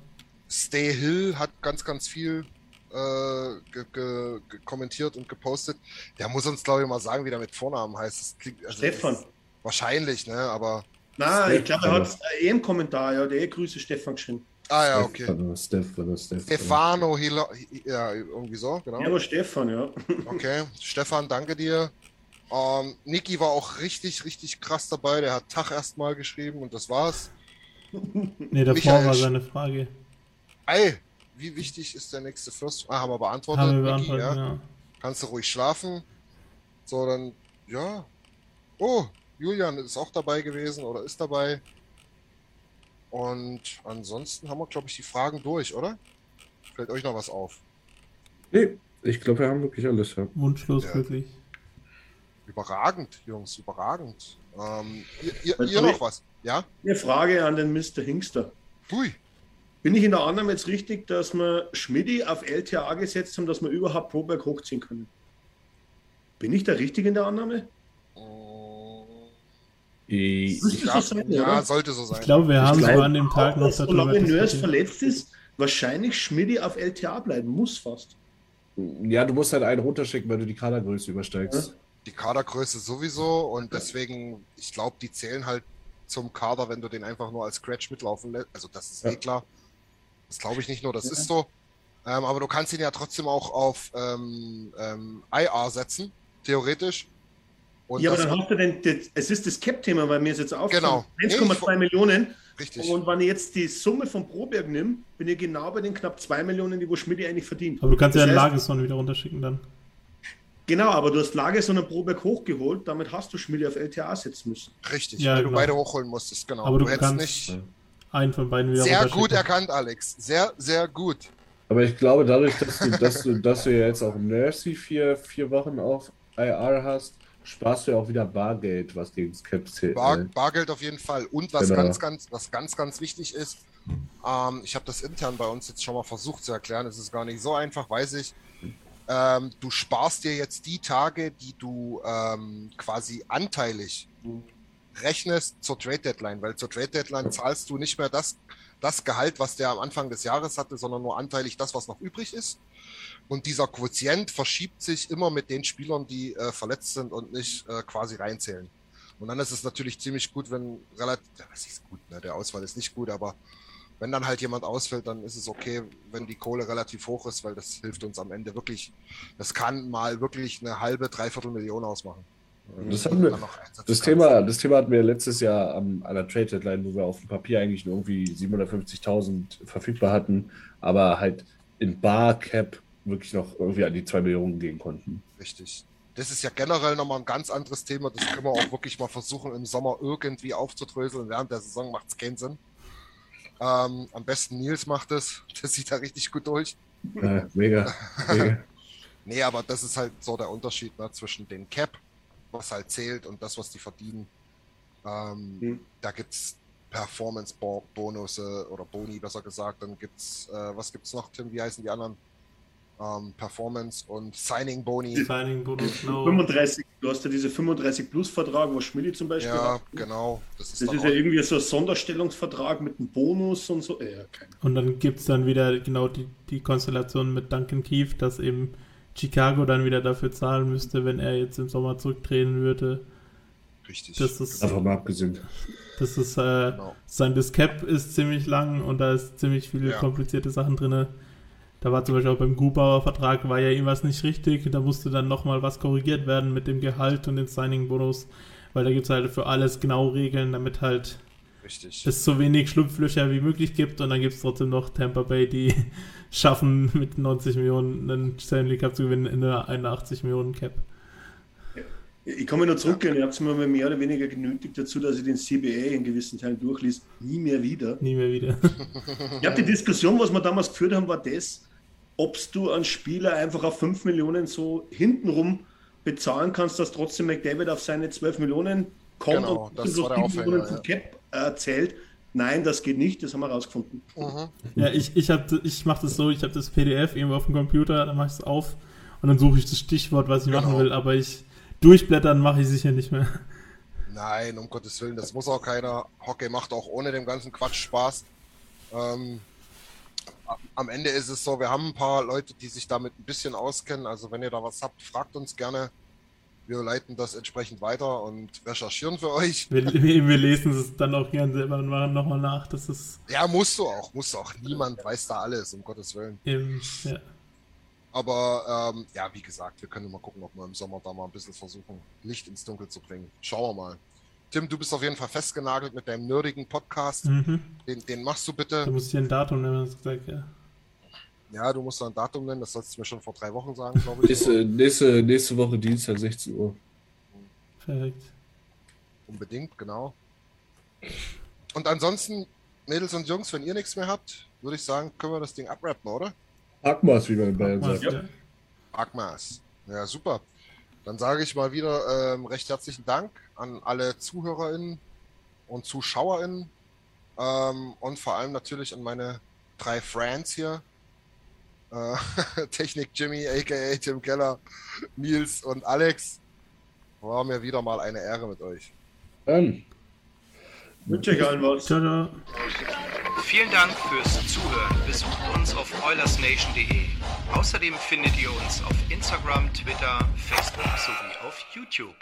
Stay Hill hat ganz, ganz viel äh, ge ge ge kommentiert und gepostet. Der muss uns, glaube ich, mal sagen, wie der mit Vornamen heißt. Das klingt, also Stefan. Wahrscheinlich, ne? Aber Na, ich glaube, er hat eh im Kommentar, ja, der eh Grüße Stefan geschrieben. Ah ja, okay. Stefano, Stefano, Stefano. Stefano Hila, ja, irgendwie so, genau. Ja, aber Stefan, ja. Okay, Stefan, danke dir. Ähm, Niki war auch richtig, richtig krass dabei. Der hat Tag erstmal geschrieben und das war's. Nee, davor Michael war seine Frage. Ey, wie wichtig ist der nächste First? Ah, haben wir beantwortet. Haben wir Niki, beantwortet, ja. ja. Kannst du ruhig schlafen. So, dann, ja. Oh, Julian ist auch dabei gewesen oder ist dabei. Und ansonsten haben wir, glaube ich, die Fragen durch, oder? Fällt euch noch was auf? Nee, ich glaube, wir haben wirklich alles. Ja. Wunschlos Ja. wirklich. Überragend, Jungs, überragend. Ähm, ihr ihr, Was ihr noch was? Ja? Eine Frage an den Mr. Hingster. Hui. Bin ich in der Annahme jetzt richtig, dass wir Schmidti auf LTA gesetzt haben, dass wir überhaupt Proberg hochziehen können? Bin ich da richtig in der Annahme? Ich, Müsste Ja, so sein, ja, oder? sollte so sein. Ich glaube, wir haben glaub so an dem Tag noch darüber solange Nurse diskutiert. verletzt ist, wahrscheinlich Schmidti auf LTA bleiben muss fast. ja, du musst halt einen runterschicken, wenn du die Kadergröße übersteigst. die Kadergröße sowieso und deswegen, ich glaube, die zählen halt zum Kader, wenn du den einfach nur als Scratch mitlaufen lässt. Also das ist Ja. eh klar. Das glaube ich nicht nur, das Ja. ist so. Ähm, aber du kannst ihn ja trotzdem auch auf ähm, ähm, IR setzen, theoretisch. Und ja, aber dann hast du den, das, es ist das Cap-Thema, weil mir ist jetzt aufgefallen, Genau. 1,2 Millionen. richtig. Und wenn ich jetzt die Summe von Proberg nehme, bin ich genau bei den knapp 2 Millionen, die wo Schmidti eigentlich verdient. Aber du kannst ja Das den heißt- Lageson wieder runterschicken dann. Genau, aber du hast Lagerson und Proberg hochgeholt, damit hast du Schmidti auf LTA setzen müssen. Richtig, Ja, weil du genau. beide hochholen musstest, genau. Aber du hättest kannst- nicht. Einen von beiden wieder Sehr gut erkannt, Alex. Sehr, sehr gut. Aber ich glaube, dadurch, dass du, dass du, dass du ja jetzt auch Mercy vier, vier Wochen auf IR hast, sparst du ja auch wieder Bargeld, was gegen das Cap zählt. Bar, ne? Bargeld auf jeden Fall. Und was Genau. ganz, ganz, was ganz, ganz wichtig ist, ähm, ich habe das intern bei uns jetzt schon mal versucht zu erklären. Es ist gar nicht so einfach, weiß ich. Ähm, du sparst dir jetzt die Tage, die du ähm, quasi anteilig rechnest zur Trade Deadline, weil zur Trade Deadline zahlst du nicht mehr das, das Gehalt, was der am Anfang des Jahres hatte, sondern nur anteilig das, was noch übrig ist. Und dieser Quotient verschiebt sich immer mit den Spielern, die äh, verletzt sind und nicht äh, quasi reinzählen. Und dann ist es natürlich ziemlich gut, wenn relativ, ja, das ist gut, ne? der Ausfall ist nicht gut, aber wenn dann halt jemand ausfällt, dann ist es okay, wenn die Kohle relativ hoch ist, weil das hilft uns am Ende wirklich. Das kann mal wirklich eine halbe, dreiviertel Million ausmachen. Das, haben wir, das. Thema, das Thema hatten wir letztes Jahr am, an der Trade Deadline, wo wir auf dem Papier eigentlich nur irgendwie 750.000 verfügbar hatten, aber halt in Bar Cap wirklich noch irgendwie an die 2 Millionen gehen konnten. Richtig. Das ist ja generell nochmal ein ganz anderes Thema. Das können wir auch wirklich mal versuchen, im Sommer irgendwie aufzudröseln. Während der Saison macht es keinen Sinn. Ähm, am besten Nils macht es. Das sieht da richtig gut durch. Äh, mega, mega. Nee, aber das ist halt so der Unterschied ne, zwischen den Cap, was halt zählt, und das, was die verdienen. Ähm, Mhm. Da gibt es Performance-Bonusse oder Boni, besser gesagt. Dann gibt es, äh, was gibt es noch, Tim? Wie heißen die anderen? Ähm, Performance und Signing-Boni. Signing Bonus, genau. 35, du hast ja diese 35-Plus-Vertrag, wo Schmidti zum Beispiel Ja, hat. genau. Das ist Das ist ja irgendwie so ein Sonderstellungsvertrag mit einem Bonus und so. Keine Und dann gibt es dann wieder genau die, die Konstellation mit Duncan Keefe, dass eben Chicago dann wieder dafür zahlen müsste, wenn er jetzt im Sommer zurücktreten würde. Richtig. Das ist, Einfach mal abgesehen. das ist, äh, Genau. sein das Cap ist ziemlich lang und da ist ziemlich viele Ja. komplizierte Sachen drin. Da war zum Beispiel auch beim Grubauer Vertrag war ja irgendwas nicht richtig. Da musste dann nochmal was korrigiert werden mit dem Gehalt und den Signing-Bonus, weil da gibt es halt für alles genau Regeln, damit halt richtig. es so wenig Schlupflöcher wie möglich gibt und dann gibt es trotzdem noch Tampa Bay, die schaffen mit 90 Millionen einen Stanley Cup zu gewinnen in einer 81 Millionen Cap. Ich komme nur zurück, ihr habt es mir mehr oder weniger genötigt dazu, dass ich den CBA in gewissen Teilen durchlies. Nie mehr wieder. Nie mehr wieder. Ich glaube, die Diskussion, was wir damals geführt haben, war das, ob du einen Spieler einfach auf 5 Millionen so hintenrum bezahlen kannst, dass trotzdem McDavid auf seine 12 Millionen kommt Genau, und das so war der 7 Aufhänger, Millionen ja. vom Cap äh, zählt. Nein, das geht nicht, das haben wir rausgefunden. Mhm. ja, ich, ich, hab, ich mache das so, ich habe das PDF irgendwo auf dem Computer, dann mache ich es auf und dann suche ich das Stichwort, was ich machen Genau. will, aber ich durchblättern mache ich sicher nicht mehr. Nein, um Gottes Willen, das muss auch keiner. Hockey macht auch ohne dem ganzen Quatsch Spaß. Ähm, am Ende ist es so, wir haben ein paar Leute, die sich damit ein bisschen auskennen. Also wenn ihr da was habt, fragt uns gerne. Wir leiten das entsprechend weiter und recherchieren für euch. Wir, wir, wir lesen es dann auch gern selber und machen nochmal nach. Das ist Ja, musst du auch, musst du auch. Niemand weiß da alles, um Gottes Willen. eben, ja. Aber ähm, ja, wie gesagt, wir können mal gucken, ob wir im Sommer da mal ein bisschen versuchen, Licht ins Dunkel zu bringen. Schauen wir mal. Tim, du bist auf jeden Fall festgenagelt mit deinem nerdigen Podcast. Mhm. Den, den machst du bitte. muss ich ein Datum nennen, hast du gesagt, ja. Ja, du musst da ein Datum nennen, das sollst du mir schon vor drei Wochen sagen, glaube ich. Nächste, nächste, nächste Woche Dienstag, 16 Uhr. Perfekt. Unbedingt, genau. Und ansonsten, Mädels und Jungs, wenn ihr nichts mehr habt, würde ich sagen, können wir das Ding abrappen, oder? Hackmaß, wie man in Bayern sagt. ja. Agmas. Ja, super. Dann sage ich mal wieder ähm, recht herzlichen Dank an alle ZuhörerInnen und ZuschauerInnen ähm, und vor allem natürlich an meine drei Friends hier. Äh, Technik Jimmy, aka Tim Keller, Nils und Alex. War mir wieder mal eine Ehre mit euch. Dann. Wünsche euch allen was. Ciao. Vielen Dank fürs Zuhören. Besucht uns auf oilersnation.de. Außerdem findet ihr uns auf Instagram, Twitter, Facebook sowie auf YouTube.